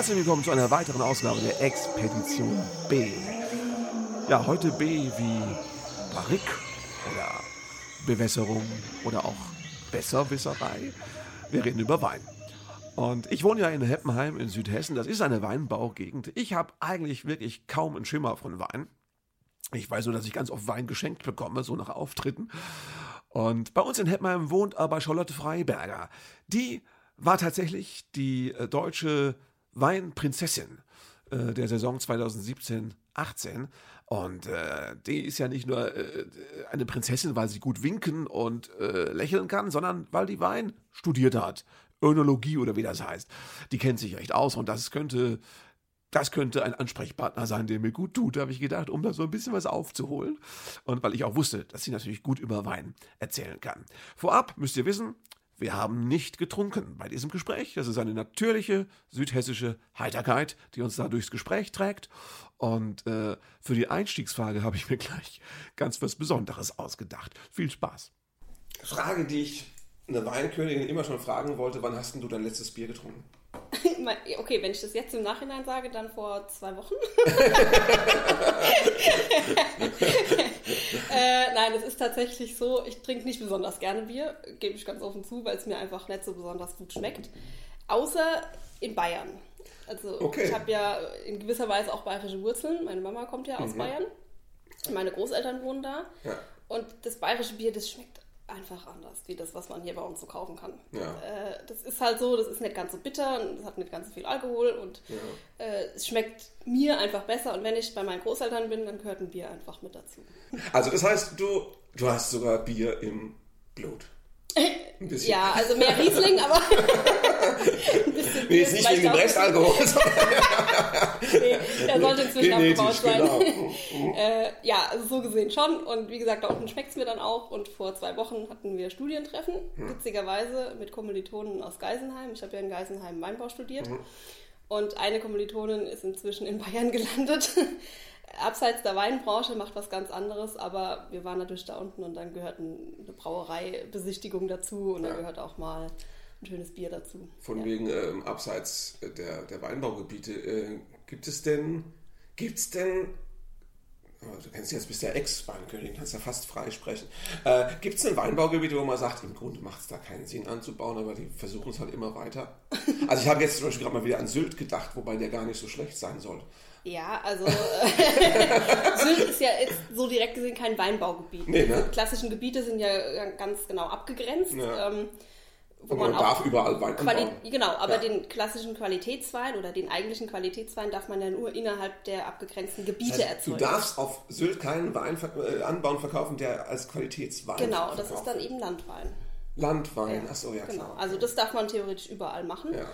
Herzlich willkommen zu einer weiteren Ausgabe der Expedition B. Ja, heute B wie Barrik oder Bewässerung oder auch Besserwisserei. Wir reden über Wein. Und ich wohne ja in Heppenheim in Südhessen. Das ist eine Weinbaugegend. Ich habe eigentlich wirklich kaum einen Schimmer von Wein. Ich weiß nur, dass ich ganz oft Wein geschenkt bekomme, so nach Auftritten. Und bei uns in Heppenheim wohnt aber Charlotte Freiberger. Die war tatsächlich die äh, deutsche Weinprinzessin äh, der Saison 2017-18. Und äh, die ist ja nicht nur äh, eine Prinzessin, weil sie gut winken und äh, lächeln kann, sondern weil die Wein studiert hat. Önologie oder wie das heißt. Die kennt sich echt aus und das könnte das könnte ein Ansprechpartner sein, der mir gut tut, habe ich gedacht, um da so ein bisschen was aufzuholen. Und weil ich auch wusste, dass sie natürlich gut über Wein erzählen kann. Vorab müsst ihr wissen, wir haben nicht getrunken bei diesem Gespräch. Das ist eine natürliche südhessische Heiterkeit, die uns da durchs Gespräch trägt. Und äh, für die Einstiegsfrage habe ich mir gleich ganz was Besonderes ausgedacht. Viel Spaß. Frage, die ich eine Weinkönigin immer schon fragen wollte, wann hast du dein letztes Bier getrunken? Okay, wenn ich das jetzt im Nachhinein sage, dann vor zwei Wochen. äh, nein, es ist tatsächlich so, ich trinke nicht besonders gerne Bier, gebe ich ganz offen zu, weil es mir einfach nicht so besonders gut schmeckt. Außer in Bayern. Also okay. ich habe ja in gewisser Weise auch bayerische Wurzeln. Meine Mama kommt ja aus mhm. Bayern. Meine Großeltern wohnen da. Ja. Und das bayerische Bier, das schmeckt einfach anders, wie das, was man hier bei uns so kaufen kann. Ja. Äh, das ist halt so, das ist nicht ganz so bitter und es hat nicht ganz so viel Alkohol und ja. äh, es schmeckt mir einfach besser. Und wenn ich bei meinen Großeltern bin, dann gehört ein Bier einfach mit dazu. Also das heißt, du, du hast sogar Bier im Blut. Ja, also mehr Riesling, aber ein bisschen. Nee, ist nicht wegen dem Restalkohol. Der sollte inzwischen abgebaut sein. Genau. äh, ja, also so gesehen schon. Und wie gesagt, da unten schmeckt es mir dann auch. Und vor zwei Wochen hatten wir Studientreffen, hm. witzigerweise mit Kommilitonen aus Geisenheim. Ich habe ja in Geisenheim Weinbau studiert. Hm. Und eine Kommilitonin ist inzwischen in Bayern gelandet abseits der Weinbranche macht was ganz anderes, aber wir waren natürlich da unten und dann gehört eine Brauereibesichtigung dazu und ja. dann gehört auch mal ein schönes Bier dazu. Von ja. wegen ähm, abseits der, der Weinbaugebiete, äh, gibt es denn, gibt es denn oh, du kennst jetzt bist der Ex-Weinkönigin, kannst ja fast frei sprechen. Äh, Gibt es denn Weinbaugebiete, wo man sagt, im Grunde macht es da keinen Sinn anzubauen, aber die versuchen es halt immer weiter? Also ich habe jetzt zum Beispiel gerade mal wieder an Sylt gedacht, wobei der gar nicht so schlecht sein soll. Ja, also Sylt ist ja jetzt so direkt gesehen kein Weinbaugebiet. Nee, ne? Die klassischen Gebiete sind ja ganz genau abgegrenzt. Ja. Ähm, wo man, man darf überall Wein Quali anbauen. Genau, aber ja. den klassischen Qualitätswein oder den eigentlichen Qualitätswein darf man ja nur innerhalb der abgegrenzten Gebiete das heißt, erzeugen. Du darfst auf Sylt keinen Wein äh, anbauen, verkaufen, der als Qualitätswein Genau, das ist dann eben Landwein. Landwein, ja. achso, ja genau. klar. Also das darf man theoretisch überall machen. Ja.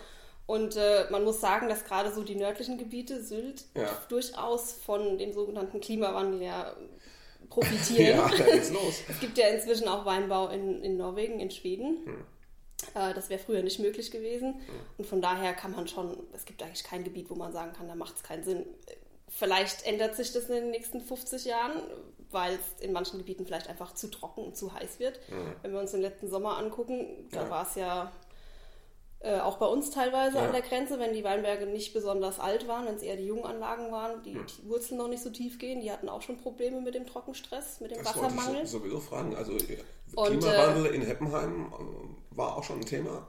Und äh, man muss sagen, dass gerade so die nördlichen Gebiete, Sylt, ja. durchaus von dem sogenannten Klimawandel ja profitieren. ja, da geht's los. es gibt ja inzwischen auch Weinbau in, in Norwegen, in Schweden. Hm. Äh, das wäre früher nicht möglich gewesen. Hm. Und von daher kann man schon, es gibt eigentlich kein Gebiet, wo man sagen kann, da macht es keinen Sinn. Vielleicht ändert sich das in den nächsten 50 Jahren, weil es in manchen Gebieten vielleicht einfach zu trocken und zu heiß wird. Hm. Wenn wir uns den letzten Sommer angucken, da ja. war es ja äh, auch bei uns teilweise ja. an der Grenze, wenn die Weinberge nicht besonders alt waren, wenn es eher die jungen Anlagen waren, die, hm. die, Wurzeln noch nicht so tief gehen, die hatten auch schon Probleme mit dem Trockenstress, mit dem das Wassermangel. Ich sowieso fragen. Also Und, Klimawandel äh, in Heppenheim äh, war auch schon ein Thema.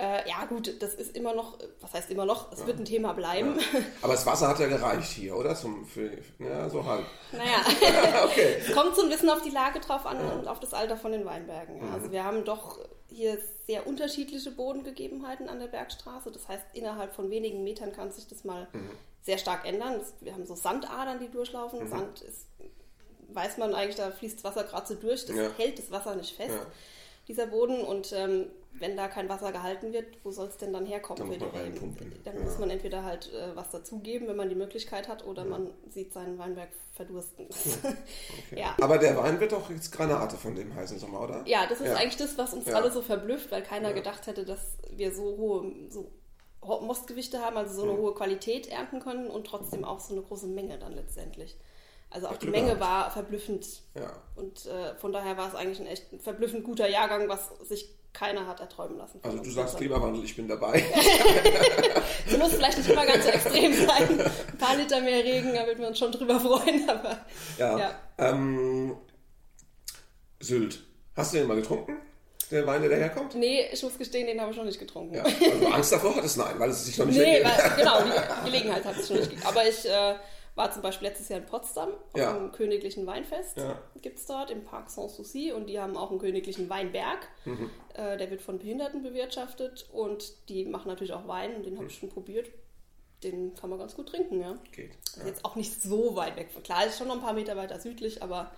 Äh, ja, gut, das ist immer noch, was heißt immer noch, es ja. wird ein Thema bleiben. Ja. Aber das Wasser hat ja gereicht hier, oder? Zum, für, ja, so halb. Naja, okay. kommt so ein bisschen auf die Lage drauf an ja. und auf das Alter von den Weinbergen. Mhm. Also wir haben doch hier sehr unterschiedliche Bodengegebenheiten an der Bergstraße. Das heißt, innerhalb von wenigen Metern kann sich das mal mhm. sehr stark ändern. Wir haben so Sandadern, die durchlaufen. Mhm. Sand ist, weiß man eigentlich, da fließt Wasser gerade so durch. Das ja. hält das Wasser nicht fest, ja. dieser Boden. Und ähm, wenn da kein Wasser gehalten wird, wo soll es denn dann herkommen? Dann, muss man, dann ja. muss man entweder halt äh, was dazugeben, wenn man die Möglichkeit hat, oder man sieht seinen Weinberg verdursten. Okay. Aber der Wein wird doch jetzt Granate von dem heißen Sommer, oder? Ja, das ist eigentlich das, was uns alle so verblüfft, weil keiner gedacht hätte, dass wir so hohe so Mostgewichte haben, also so eine hohe Qualität ernten können und trotzdem auch so eine große Menge dann letztendlich. Also auch die Menge war verblüffend. Ja. Und äh, von daher war es eigentlich ein echt verblüffend guter Jahrgang, was sich keiner hat erträumen lassen. Also du sagst Klimawandel, ich bin dabei. Es muss vielleicht nicht immer ganz so extrem sein. Ein paar Liter mehr Regen, da würden wir uns schon drüber freuen. Aber, ja. ja. Ähm, Sylt. Hast du den mal getrunken? Der Wein, der daherkommt? Nee, ich muss gestehen, den habe ich noch nicht getrunken. Ja, also Angst davor hattest? Nein, weil es sich noch nicht Nee, weil, genau, die Gelegenheit hat es schon nicht gegeben. Aber ich äh, war zum Beispiel letztes Jahr in Potsdam auf ja. einem königlichen Weinfest. Ja. Gibt es dort im Park Sanssouci und die haben auch einen königlichen Weinberg. Mhm. Äh, der wird von Behinderten bewirtschaftet und die machen natürlich auch Wein und den habe ich schon probiert. Den kann man ganz gut trinken, ja. Geht. Ja. Jetzt auch nicht so weit weg. Klar, ist schon noch ein paar Meter weiter südlich, aber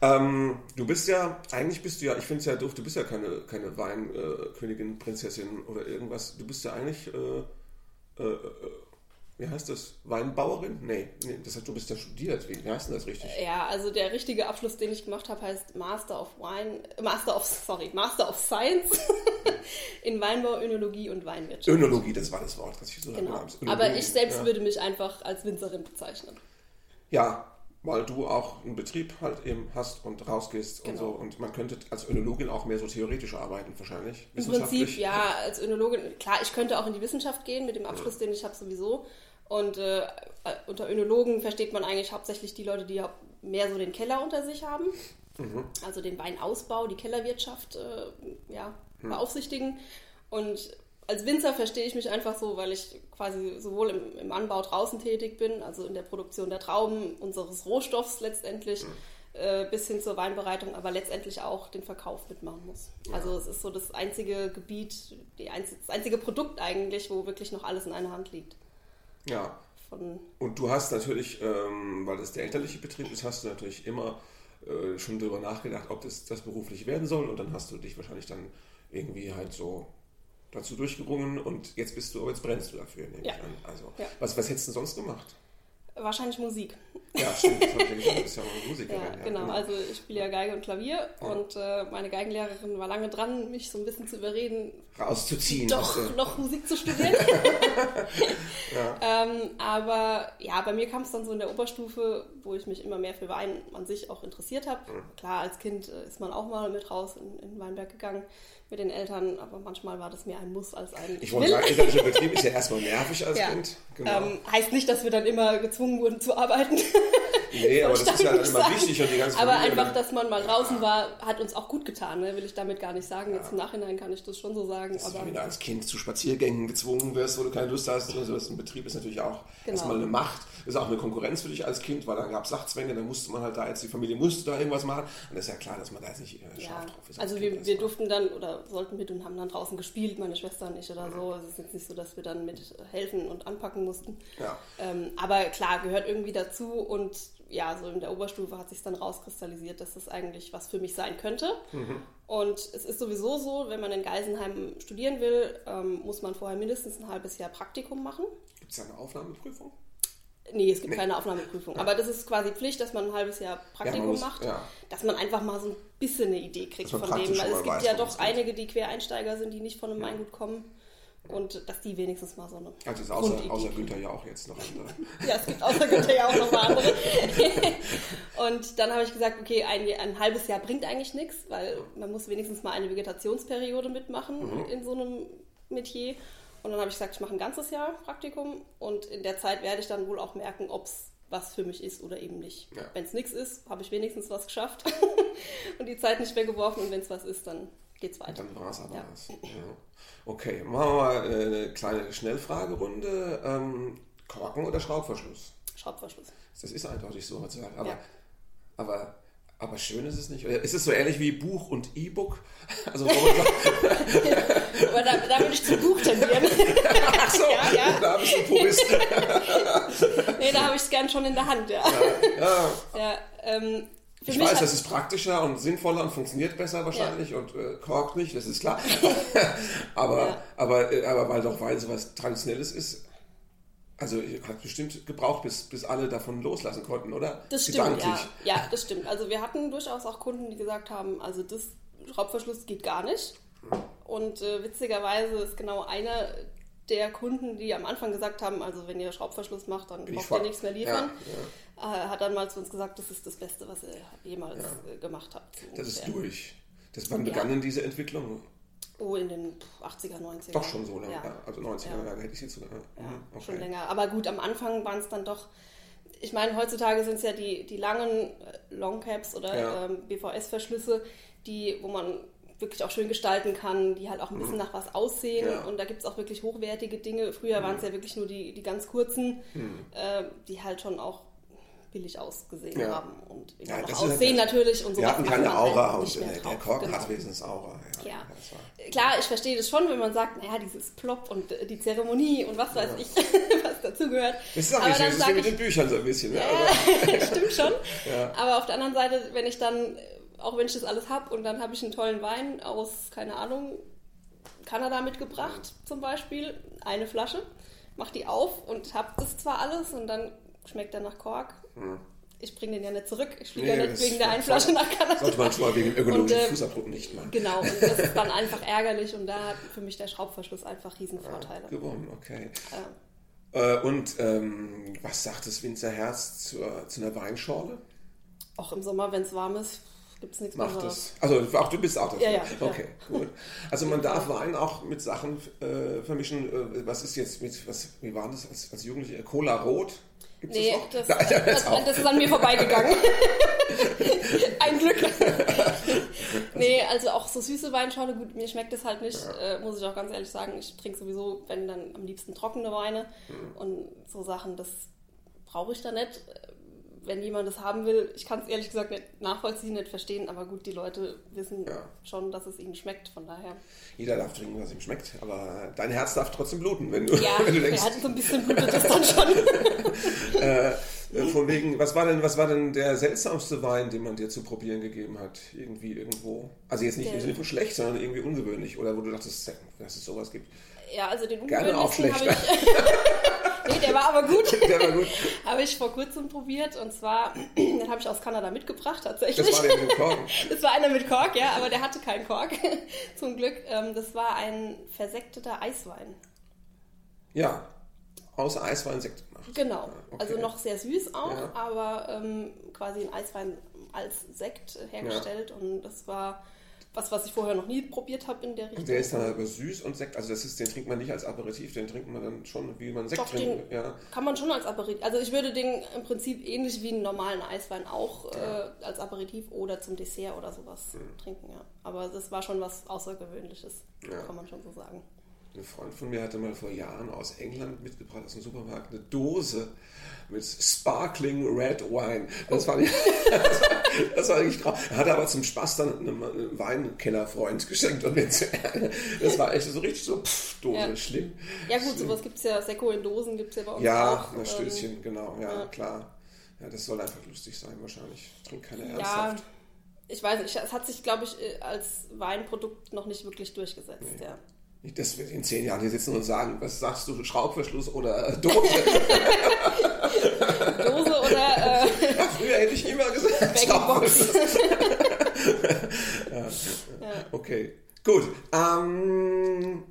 ähm, du bist ja, eigentlich bist du ja, ich finde es ja doof, du bist ja keine, keine Weinkönigin, äh, Prinzessin oder irgendwas. Du bist ja eigentlich, äh, äh, äh wie heißt das? Weinbauerin? Nee, nee das heißt, du bist ja studiert. Wie, wie heißt denn das richtig? Ja, also der richtige Abschluss, den ich gemacht habe, heißt Master of Wine, Master of, sorry, Master of Science in Weinbau, Önologie und Weinwirtschaft. Önologie, das war das Wort, das ich so genau. Aber ich selbst ja. würde mich einfach als Winzerin bezeichnen. Ja, weil du auch einen Betrieb halt eben hast und rausgehst genau. und so. Und man könnte als Önologin auch mehr so theoretisch arbeiten, wahrscheinlich. Im Prinzip, ja, als Önologin, klar, ich könnte auch in die Wissenschaft gehen mit dem Abschluss, ja. den ich habe sowieso. Und äh, unter Önologen versteht man eigentlich hauptsächlich die Leute, die mehr so den Keller unter sich haben. Mhm. Also den Weinausbau, die Kellerwirtschaft äh, ja, mhm. beaufsichtigen. Und als Winzer verstehe ich mich einfach so, weil ich quasi sowohl im, im, Anbau draußen tätig bin, also in der Produktion der Trauben, unseres Rohstoffs letztendlich, mhm. äh, bis hin zur Weinbereitung, aber letztendlich auch den Verkauf mitmachen muss. Ja. Also es ist so das einzige Gebiet, einz das einzige Produkt eigentlich, wo wirklich noch alles in einer Hand liegt. Ja. Und du hast natürlich, ähm, weil das der elterliche Betrieb ist, hast du natürlich immer äh, schon darüber nachgedacht, ob das, das beruflich werden soll und dann hast du dich wahrscheinlich dann irgendwie halt so dazu durchgerungen und jetzt bist du, jetzt brennst du dafür, nehme ja. ich an. Also, ja. was, was hättest du sonst gemacht? Wahrscheinlich Musik. Ja, stimmt. Das du bist ja auch Musikerin. Ja, genau. genau. Also ich spiele ja Geige und Klavier ja. und äh, meine Geigenlehrerin war lange dran, mich so ein bisschen zu überreden, rauszuziehen. Doch also. noch Musik zu studieren. ja. ähm, aber ja, bei mir kam es dann so in der Oberstufe, wo ich mich immer mehr für Wein an sich auch interessiert habe. Mhm. Klar, als Kind äh, ist man auch mal mit raus in, in Weinberg gegangen mit den Eltern, aber manchmal war das mehr ein Muss als ein Ich wollte sagen, elterlicher Betrieb ist ja erstmal nervig als ja. Kind. Genau. Ähm, heißt nicht, dass wir dann immer gezwungen wurden zu arbeiten. Nee, aber das ist ja dann immer sagen. wichtig und die ganze Aber Familie einfach, dass man mal draußen war, hat uns auch gut getan, ne? will ich damit gar nicht sagen. Ja. Jetzt im Nachhinein kann ich das schon so sagen. Dass aber du wieder als Kind zu Spaziergängen gezwungen wirst, wo du keine Lust hast. Also ein Betrieb ist natürlich auch genau. erstmal eine Macht. Das ist auch eine Konkurrenz für dich als Kind, weil dann gab es Sachzwänge, dann musste man halt da jetzt, die Familie musste da irgendwas machen. Und das ist ja klar, dass man da jetzt nicht äh, scharf ja. drauf ist. Also wir, wir durften dann oder sollten mit und haben dann draußen gespielt, meine Schwester und ich oder so. Es ist jetzt nicht so, dass wir dann mit helfen und anpacken mussten. Ja. Ähm, aber klar, gehört irgendwie dazu und ja, so in der Oberstufe hat sich dann rauskristallisiert, dass das eigentlich was für mich sein könnte. Mhm. Und es ist sowieso so, wenn man in Geisenheim studieren will, ähm, muss man vorher mindestens ein halbes Jahr Praktikum machen. Gibt es da eine Aufnahmeprüfung? Nee, es gibt nee. keine Aufnahmeprüfung. Ja. Aber das ist quasi Pflicht, dass man ein halbes Jahr Praktikum ja, muss, macht, ja. dass man einfach mal so ein bisschen eine Idee kriegt von dem. Weil es gibt weiß, ja doch einige, die Quereinsteiger sind, die nicht von einem Weingut kommen. Und dass die wenigstens mal so eine. Also ist außer, außer Günther ja auch jetzt noch andere. ja, es gibt außer Günther ja auch noch mal andere. und dann habe ich gesagt, okay, ein, ein, halbes Jahr bringt eigentlich nichts, weil man muss wenigstens mal eine Vegetationsperiode mitmachen mhm. in so einem Metier. Und dann habe ich gesagt, ich mache ein ganzes Jahr Praktikum und in der Zeit werde ich dann wohl auch merken, ob es was für mich ist oder eben nicht. Ja. Wenn es nichts ist, habe ich wenigstens was geschafft und die Zeit nicht weggeworfen und wenn es was ist, dann geht es weiter. Dann war es aber ja. was. Ja. Okay, machen wir mal eine kleine Schnellfragerunde. Ähm, Korken oder Schraubverschluss? Schraubverschluss. Das ist eindeutig so heutzutage. Aber, ja. aber, aber schön ist es nicht. Ist es so ähnlich wie Buch und E-Book? Also, aber da, da würde ich zum Buch tendieren. Ach so, ja, ja. da bist du Purist. nee, da habe ich es gern schon in der Hand, ja. ja, ja. ähm, für ich weiß, das ist praktischer und sinnvoller und funktioniert besser wahrscheinlich ja. und äh, korkt nicht, das ist klar. aber, ja. aber, äh, aber weil doch Wein so was Traditionelles ist, also hat bestimmt gebraucht, bis, bis alle davon loslassen konnten, oder? Das stimmt, ja. ja, das stimmt. Also wir hatten durchaus auch Kunden, die gesagt haben, also das Schraubverschluss geht gar nicht. Und äh, witzigerweise ist genau einer der Kunden, die am Anfang gesagt haben, also wenn ihr Schraubverschluss macht, dann braucht ihr nichts mehr liefern. Ja, hat dann mal zu uns gesagt, das ist das Beste, was ihr jemals ja. Äh, gemacht habt. Das ist durch. Das, wann begann denn diese Entwicklung? Oh, in den 80er, 90er. Doch schon so lange, ja. also 90er Jahre hätte ich jetzt sogar. Ja, okay. schon länger. Aber gut, am Anfang waren es dann doch, ich meine, heutzutage sind es ja die, die langen äh, Longcaps oder ja. ähm, BVS-Verschlüsse, die, wo man wirklich auch schön gestalten kann, die halt auch ein bisschen mhm. nach was aussehen. Ja. Und da gibt es auch wirklich hochwertige Dinge. Früher mhm. waren es ja wirklich nur die, die ganz kurzen, mhm. äh, die halt schon auch billig ausgesehen ja. haben und ja, noch aussehen halt, natürlich und so. Wir hatten keine Aura halt und der, der Korken genau. hat wenigstens Aura. Ja. ja. Klar, ich verstehe das schon, wenn man sagt, naja, dieses Plop und äh, die Zeremonie und was weiß ich, was dazugehört. Das ist auch nicht das ist wie mit den Büchern so ein bisschen. Ja, stimmt schon. Aber auf der anderen Seite, wenn ich dann, auch wenn ich das alles habe und dann habe ich einen tollen Wein aus, keine Ahnung, Kanada mitgebracht zum Beispiel, eine Flasche, mach die auf und habe das zwar alles und dann schmeckt er nach Kork hm. Ich bringe den ja nicht zurück. Ich fliege nee, ja nicht wegen der einen Flasche nach Kanada. Sollte man schon mal wegen ökologischen äh, Fußabdruck nicht machen. Genau, und das ist dann einfach ärgerlich und da hat für mich der Schraubverschluss einfach Riesenvorteile. Ja, gewonnen, okay. Ja. Äh, und ähm, was sagt das Winzerherz zur, zu einer Weinschorle? Auch im Sommer, wenn es warm ist, gibt es nichts Macht Besseres. das. Also auch du bist auch dafür. Ja, ja, okay, ja. gut. Also man darf Wein auch mit Sachen äh, vermischen. Äh, was ist jetzt mit, was, wie war das als, als Jugendliche? Cola Rot? Gibt's nee, das, das, das, das, ist an mir vorbeigegangen. Ein Glück. nee, also auch so süße Weinschorle, gut, mir schmeckt das halt nicht, ja. äh, muss ich auch ganz ehrlich sagen. Ich trinke sowieso, wenn dann am liebsten trockene Weine mhm. und so Sachen, das brauche ich da nicht wenn jemand das haben will, ich kann es ehrlich gesagt nicht nachvollziehen, nicht verstehen, aber gut, die Leute wissen ja. schon, dass es ihnen schmeckt, von daher. Jeder darf trinken, was ihm schmeckt, aber dein Herz darf trotzdem bluten, wenn du, ja, wenn du denkst. Ja, so ein bisschen blutet das dann schon. äh, von wegen, was war denn, was war denn der seltsamste Wein, den man dir zu probieren gegeben hat? Irgendwie irgendwo. Also jetzt nicht im Sinne von schlecht, sondern irgendwie ungewöhnlich. Oder wo du dachtest, dass es sowas gibt. Ja, also den Gerne auch schlecht. Ich, nee, der war aber gut. Der war gut. habe ich vor kurzem probiert und zwar, den habe ich aus Kanada mitgebracht tatsächlich. Das war der mit Kork? das war einer mit Kork, ja, aber der hatte keinen Kork, zum Glück. Ähm, das war ein versekteter Eiswein. Ja, außer Eiswein Sekt gemacht. Genau, okay. also noch sehr süß auch, ja. aber ähm, quasi ein Eiswein als Sekt hergestellt ja. und das war was, was ich vorher noch nie probiert habe in der Richtung. Und der ist dann aber süß und Sekt, also das ist, den trinkt man nicht als Aperitif, den trinkt man dann schon, wie man Sekt Doch, trinkt. ja. Kann man schon als Aperitif, also ich würde den im Prinzip ähnlich wie einen normalen Eiswein auch ja. äh, als Aperitif oder zum Dessert oder sowas mhm. trinken, ja. Aber das war schon was Außergewöhnliches, ja. kann man schon so sagen. Ein Freund von mir hatte mal vor Jahren aus England mitgebracht, aus dem Supermarkt, eine Dose mit Sparkling Red Wine. Das, war, nicht, das, war, das war eigentlich krass. Er hatte aber zum Spaß dann einem Weinkennerfreund geschenkt. Und das war echt so richtig so pff, Dose, ja. schlimm. Ja gut, sowas gibt es ja, Sekko in Dosen gibt es ja bei uns ja, auch. Ja, Stößchen, ähm, genau, ja, ja, klar. Ja, das soll einfach lustig sein wahrscheinlich. Trink keine ernsthaft. Ja, ich weiß nicht, es hat sich, glaube ich, äh, als Weinprodukt noch nicht wirklich durchgesetzt, nee. ja. Nicht, dass wir in zehn Jahren hier sitzen und sagen, was sagst du, Schraubverschluss oder Dose? Dose oder. Äh, früher hätte ich immer gesagt, Schraubverschluss. ja. Ja. Okay, gut. Ähm,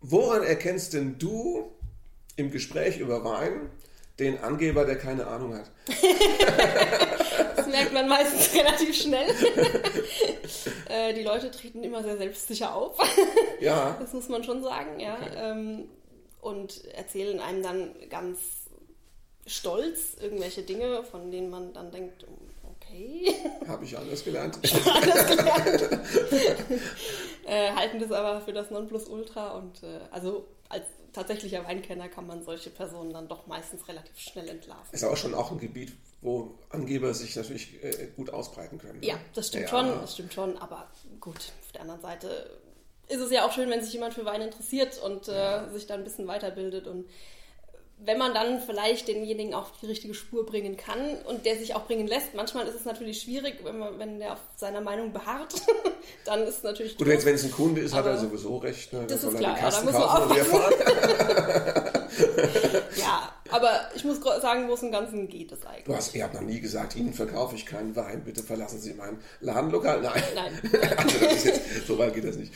woran erkennst denn du im Gespräch über Wein den Angeber, der keine Ahnung hat? das merkt man meistens relativ schnell. äh, die Leute treten immer sehr selbstsicher auf. Ja. Das muss man schon sagen, ja. Okay. Ähm, und erzählen einem dann ganz stolz irgendwelche Dinge, von denen man dann denkt, okay. Habe ich anders gelernt. anders gelernt. äh, halten das aber für das Nonplusultra und äh, also als tatsächlicher Weinkenner kann man solche Personen dann doch meistens relativ schnell entlarven. Ist aber schon auch ein Gebiet, wo Angeber sich natürlich äh, gut ausbreiten können. Ne? Ja, das stimmt ja. schon, das stimmt schon, aber gut, auf der anderen Seite ist es ja auch schön, wenn sich jemand für Wein interessiert und äh, ja. sich dann ein bisschen weiterbildet und wenn man dann vielleicht denjenigen auf die richtige Spur bringen kann und der sich auch bringen lässt, manchmal ist es natürlich schwierig, wenn, man, wenn der auf seiner Meinung beharrt, dann ist es natürlich Gut, jetzt, wenn es ein Kunde ist, hat er sowieso recht. Ne? Das ist klar, ja, da muss man aufpassen. ja, aber ich muss sagen, wo es im Ganzen geht es eigentlich. Du hast, ihr habt noch nie gesagt, Ihnen verkaufe ich keinen Wein, bitte verlassen Sie mein Ladenlokal. Nein. Nein. also jetzt, so weit geht das nicht.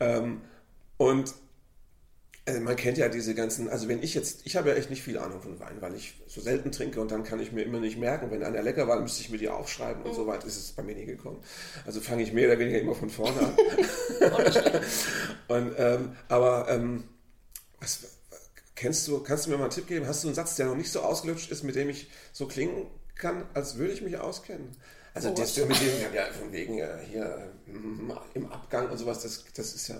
ähm, und Also man kennt ja diese ganzen, also wenn ich jetzt, ich habe ja echt nicht viel Ahnung von Wein, weil ich so selten trinke und dann kann ich mir immer nicht merken, wenn einer lecker war, dann müsste ich mir die aufschreiben und mhm. so weit ist es bei mir nie gekommen. Also fange ich mehr oder weniger immer von vorne an. und, ähm, aber ähm, was, kennst du, kannst du mir mal einen Tipp geben? Hast du einen Satz, der noch nicht so ausgelutscht ist, mit dem ich so klingen kann, als würde ich mich auskennen? Also oh, das mit dem, ja, von wegen äh, hier mm, im Abgang und sowas, das, das ist ja,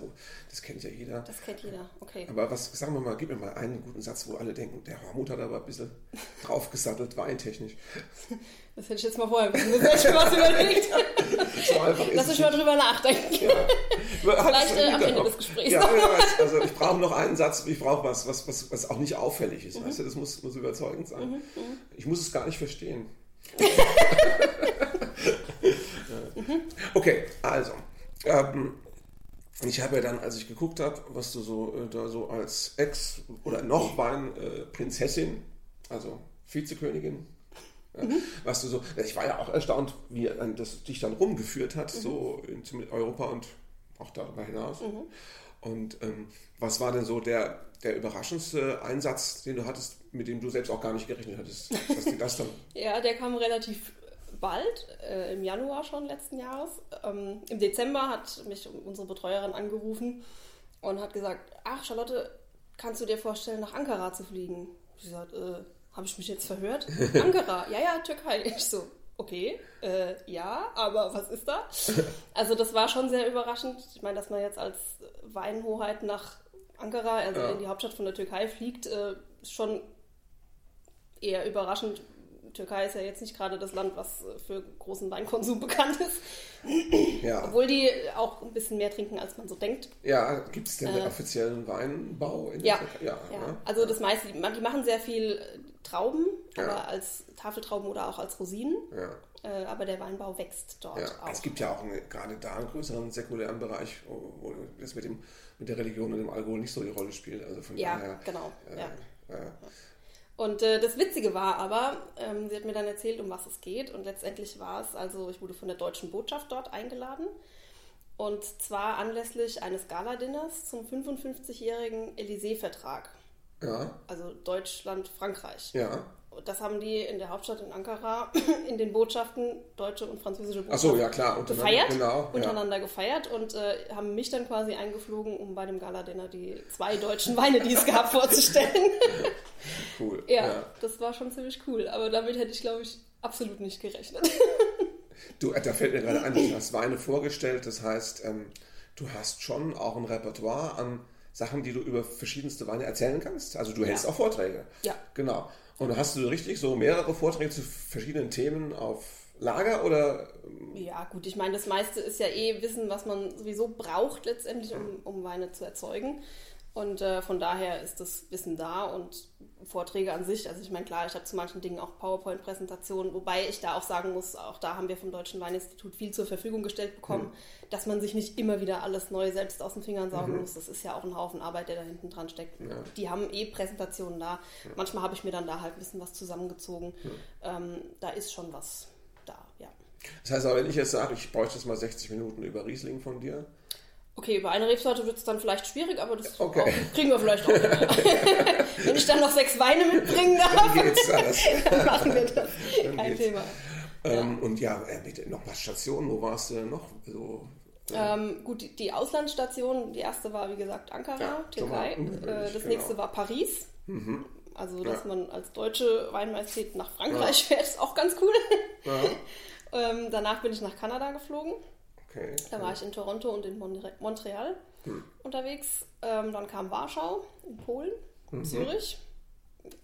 das kennt ja jeder. Das kennt jeder, okay. Aber was, sagen wir mal, gib mir mal einen guten Satz, wo alle denken, der Hormut hat aber ein bisschen draufgesattelt, weintechnisch. Das hätte ich jetzt mal vorher wissen müssen, hätte ich was überlegt. so einfach Lass mich mal drüber nachdenken. Ja. Vielleicht äh, am Ende des Gesprächs. Ja, ja, also ich brauche noch einen Satz, ich brauche was, was, was, was auch nicht auffällig ist. Mhm. Weißt du, das muss, muss überzeugend sein. Mhm, mhm. Ich muss es gar nicht verstehen. Okay, also. Ähm, ich habe ja dann, als ich geguckt habe, was du so äh, da so als Ex- oder noch Weinprinzessin, äh, also Vizekönigin, ja, mhm. was du so, ich war ja auch erstaunt, wie das dich dann rumgeführt hat, mhm. so in Europa und auch darüber hinaus. Mhm. Und ähm, was war denn so der, der überraschendste Einsatz, den du hattest, mit dem du selbst auch gar nicht gerechnet hattest? Dass dir das dann ja, der kam relativ bald, äh, im Januar schon letzten Jahres. Ähm, Im Dezember hat mich unsere Betreuerin angerufen und hat gesagt, ach Charlotte, kannst du dir vorstellen, nach Ankara zu fliegen? Ich gesagt, äh, habe ich mich jetzt verhört? Ankara, ja, ja, Türkei. Ich so, okay, äh, ja, aber was ist da? Also das war schon sehr überraschend. Ich meine, dass man jetzt als Weinhoheit nach Ankara, also ja. in die Hauptstadt von der Türkei fliegt, äh, ist schon eher überraschend. Türkei ist ja jetzt nicht gerade das Land, was für großen Weinkonsum bekannt ist. Ja. Obwohl die auch ein bisschen mehr trinken, als man so denkt. Ja, gibt es denn äh, den offiziellen Weinbau in ja, der Türkei? Ja, ja. Ne? also das meiste, die machen sehr viel Trauben, ja. aber als Tafeltrauben oder auch als Rosinen. Ja. Äh, aber der Weinbau wächst dort ja. auch. Es gibt ja auch eine, gerade da einen größeren säkulären Bereich, wo, das mit, dem, mit der Religion und dem Alkohol nicht so die Rolle spielt. Also von ja, daher, genau. Äh, ja. Und äh, das Witzige war aber, ähm, sie hat mir dann erzählt, um was es geht. Und letztendlich war es, also ich wurde von der deutschen Botschaft dort eingeladen. Und zwar anlässlich eines Gala-Dinners zum 55-jährigen Élysée-Vertrag. Ja. Also Deutschland, Frankreich. Ja. Das haben die in der Hauptstadt in Ankara in den Botschaften, deutsche und französische Botschaften, so, ja, klar, gefeiert, genau, untereinander ja. gefeiert und äh, haben mich dann quasi eingeflogen, um bei dem Gala-Dinner die zwei deutschen Weine, die es gab, vorzustellen. Cool. Ja, ja, das war schon ziemlich cool, aber damit hätte ich, glaube ich, absolut nicht gerechnet. Du, da fällt mir gerade ein, du hast Weine vorgestellt, das heißt, ähm, du hast schon auch ein Repertoire an Sachen, die du über verschiedenste Weine erzählen kannst. Also du hältst ja. auch Vorträge. Ja. Genau. Und hast du richtig so mehrere Vorträge zu verschiedenen Themen auf Lager oder? Ja, gut, ich meine, das meiste ist ja eh Wissen, was man sowieso braucht letztendlich, um, um Weine zu erzeugen. Und äh, von daher ist das Wissen da und Vorträge an sich. Also ich meine, klar, ich habe zu manchen Dingen auch PowerPoint-Präsentationen, wobei ich da auch sagen muss, auch da haben wir vom Deutschen Weininstitut viel zur Verfügung gestellt bekommen, mhm. dass man sich nicht immer wieder alles neu selbst aus den Fingern saugen mhm. muss. Das ist ja auch ein Haufen Arbeit, der da hinten dran steckt. Ja. Die haben eh Präsentationen da. Ja. Manchmal habe ich mir dann da halt ein bisschen was zusammengezogen. Mhm. Ähm, da ist schon was da, ja. Das heißt aber, wenn ich jetzt sage, ich bräuchte jetzt mal 60 Minuten über Riesling von dir, Okay, bei einer Rebsorte wird es dann vielleicht schwierig, aber das okay. auch, kriegen wir vielleicht auch Wenn ich dann noch sechs Weine mitbringen darf, dann, geht's alles. dann machen wir das. Dann Kein geht's. Thema. Ähm, ja. Und ja, äh, bitte noch was Stationen, wo warst du noch? So, ähm, gut, die, die Auslandsstation, die erste war wie gesagt Ankara, ja, Türkei. Äh, das genau. nächste war Paris. Mhm. Also, dass ja. man als deutsche Weinmajestät nach Frankreich fährt, ist auch ganz cool. ähm, danach bin ich nach Kanada geflogen. Okay. Da war ich in Toronto und in Montreal hm. unterwegs. Ähm, dann kam Warschau in Polen, mhm. Zürich.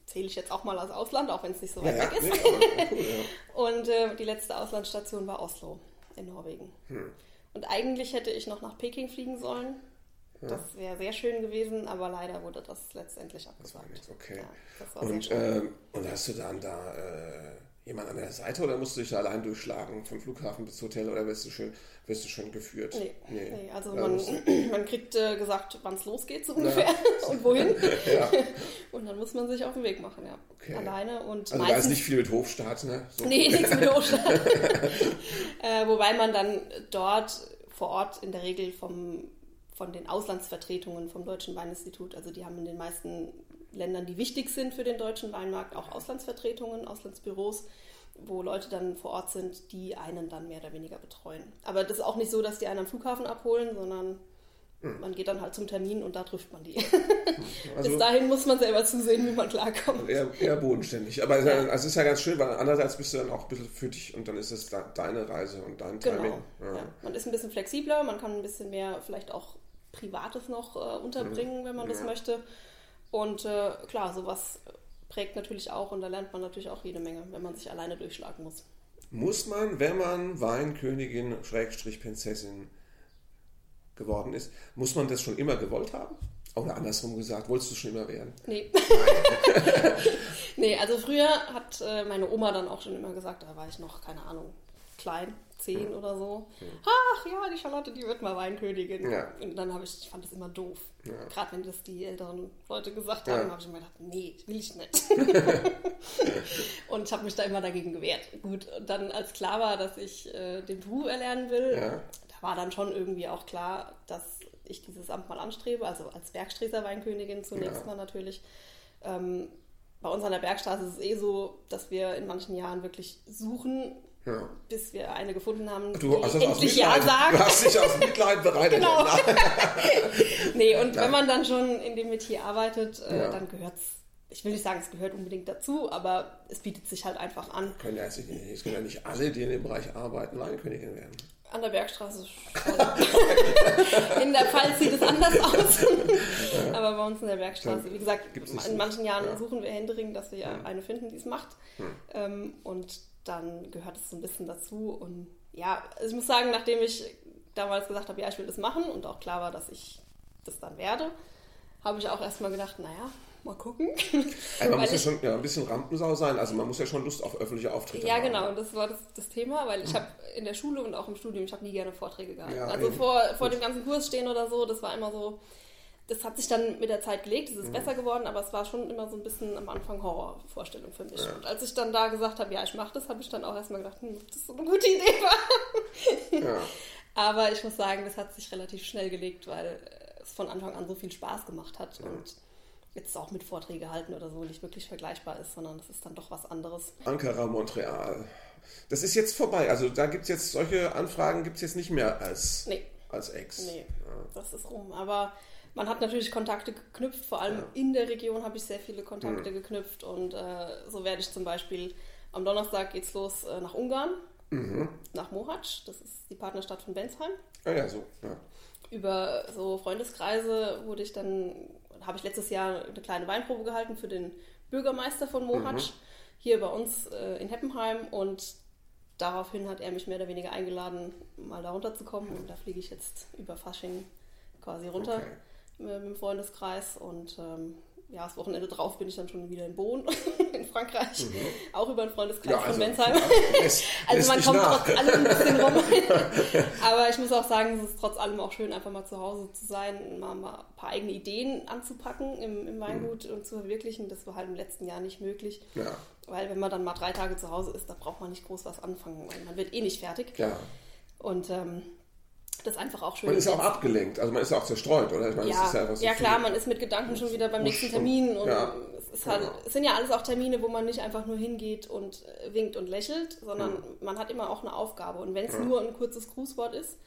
Zähle ich jetzt auch mal als Ausland, auch wenn es nicht so weit ja, weg ist. Nee, cool, ja. und äh, die letzte Auslandsstation war Oslo in Norwegen. Hm. Und eigentlich hätte ich noch nach Peking fliegen sollen. Ja. Das wäre sehr schön gewesen, aber leider wurde das letztendlich abgesagt. Das war nicht okay. und, äh, und hast du dann da äh, jemand an der Seite oder musst du dich da allein durchschlagen vom Flughafen bis Hotel oder wirst du schön, wirst du schön geführt? Nee, nee. nee also man, man, kriegt äh, gesagt, wann es losgeht so ungefähr ja. und wohin. ja. Und dann muss man sich auf den Weg machen, ja. Okay. Alleine und Also da ist nicht viel mit Hofstaat, ne? So. Nee, nichts mit Hofstaat. äh, wobei man dann dort vor Ort in der Regel vom von den Auslandsvertretungen vom Deutschen Weininstitut. Also die haben in den meisten Ländern, die wichtig sind für den deutschen Weinmarkt, auch Auslandsvertretungen, Auslandsbüros, wo Leute dann vor Ort sind, die einen dann mehr oder weniger betreuen. Aber das ist auch nicht so, dass die einen am Flughafen abholen, sondern hm. man geht dann halt zum Termin und da trifft man die. Also Bis dahin muss man selber zusehen, wie man klarkommt. Eher, eher bodenständig. Aber ja. also es ist ja ganz schön, weil andererseits bist du dann auch ein bisschen für dich und dann ist es deine Reise und dein genau. Timing. Ja. Ja. Man ist ein bisschen flexibler, man kann ein bisschen mehr vielleicht auch Privates noch äh, unterbringen, wenn man das möchte. Und äh, klar, sowas prägt natürlich auch und da lernt man natürlich auch jede Menge, wenn man sich alleine durchschlagen muss. Muss man, wenn man Weinkönigin, Schrägstrich Prinzessin geworden ist, muss man das schon immer gewollt haben? Oder andersrum gesagt, wolltest du schon immer werden? Nee. nee, also früher hat äh, meine Oma dann auch schon immer gesagt, da war ich noch, keine Ahnung, klein, zehn ja. oder so. Ja. Ach ja, die Charlotte, die wird mal Weinkönigin. Ja. Und dann habe ich, ich fand das immer doof. Gerade wenn das die älteren Leute gesagt haben, habe ich immer gedacht, nee, will ich nicht. und ich habe mich da immer dagegen gewehrt. Gut, und dann als klar war, dass ich äh, den Beruf erlernen will, da war dann schon irgendwie auch klar, dass ich dieses Amt mal anstrebe, also als Bergstreser Weinkönigin zunächst mal natürlich. Ähm, bei uns an der Bergstraße ist es eh so, dass wir in manchen Jahren wirklich suchen, ja. bis wir eine gefunden haben, du, die also endlich Ja sagt. Du hast dich aus Mitleid bereit Genau. nee, und ja. wenn man dann schon in dem Metier arbeitet, äh, ja. dann gehört es, ich will nicht sagen, es gehört unbedingt dazu, aber es bietet sich halt einfach an. Können ja, es können ja nicht alle, die in dem Bereich arbeiten, Weinkönigin werden. An der Bergstraße in der Pfalz sieht es anders aus. Aber bei uns in der Bergstraße, wie gesagt, in manchen Jahren suchen wir händeringend, dass wir eine finden, die es macht. Hm. Und dann gehört es so ein bisschen dazu. Und ja, ich muss sagen, nachdem ich damals gesagt habe, ja, ich will das machen und auch klar war, dass ich das dann werde, habe ich auch erstmal gedacht, naja, mal gucken. Also man muss ja schon ja, ein bisschen Rampensau sein, also man muss ja schon Lust auf öffentliche Auftritte ja, haben. Ja, genau, und das war das, das Thema, weil ich habe in der Schule und auch im Studium, ich habe nie gerne Vorträge gehalten. Ja, also vor, vor dem ganzen Kurs stehen oder so, das war immer so, das hat sich dann mit der Zeit gelegt, es ist mhm. besser geworden, aber es war schon immer so ein bisschen am Anfang Horrorvorstellung für mich. Ja. Und als ich dann da gesagt habe, ja, ich mache das, habe ich dann auch erstmal gedacht, hm, das ist so eine gute Idee war. Ja. aber ich muss sagen, das hat sich relativ schnell gelegt, weil es von Anfang an so viel Spaß gemacht hat ja. und jetzt auch mit Vorträge halten oder so nicht wirklich vergleichbar ist, sondern es ist dann doch was anderes. Ankara, Montreal. Das ist jetzt vorbei. Also da gibt es jetzt solche Anfragen gibt es jetzt nicht mehr als, nee. als Ex. Nee, das ist rum. Aber man hat natürlich Kontakte geknüpft, vor allem ja. in der Region habe ich sehr viele Kontakte mhm. geknüpft und äh, so werde ich zum Beispiel am Donnerstag geht's los äh, nach Ungarn, mhm. nach Mohacs, das ist die Partnerstadt von Bensheim. Ah ja, so. Ja. Über so Freundeskreise wurde ich dann, habe ich letztes Jahr eine kleine Weinprobe gehalten für den Bürgermeister von Mohacs mhm. hier bei uns äh, in Heppenheim und daraufhin hat er mich mehr oder weniger eingeladen, mal da runterzukommen und da fliege ich jetzt über Fasching quasi runter. Okay mit dem Freundeskreis und ähm, ja, das Wochenende drauf bin ich dann schon wieder in Bonn in Frankreich, mhm. auch über den Freundeskreis ja, also, von Mensheim. also man kommt nach. trotz allem ein bisschen rum. Aber ich muss auch sagen, es ist trotz allem auch schön, einfach mal zu Hause zu sein, mal, mal ein paar eigene Ideen anzupacken im, im Weingut mhm. und zu verwirklichen. Das war halt im letzten Jahr nicht möglich. Ja. Weil wenn man dann mal drei Tage zu Hause ist, da braucht man nicht groß was anfangen, weil man wird eh nicht fertig. Ja. Und ähm, das einfach auch schön. Man ist auch abgelenkt, also man ist auch zerstreut, oder? Ich meine, ja, ja, so ja klar, man ist mit Gedanken schon wieder beim nächsten Termin und ja, es, halt, genau. es, sind ja alles auch Termine, wo man nicht einfach nur hingeht und äh, winkt und lächelt, sondern mhm. man hat immer auch eine Aufgabe und wenn es ja. nur ein kurzes Grußwort ist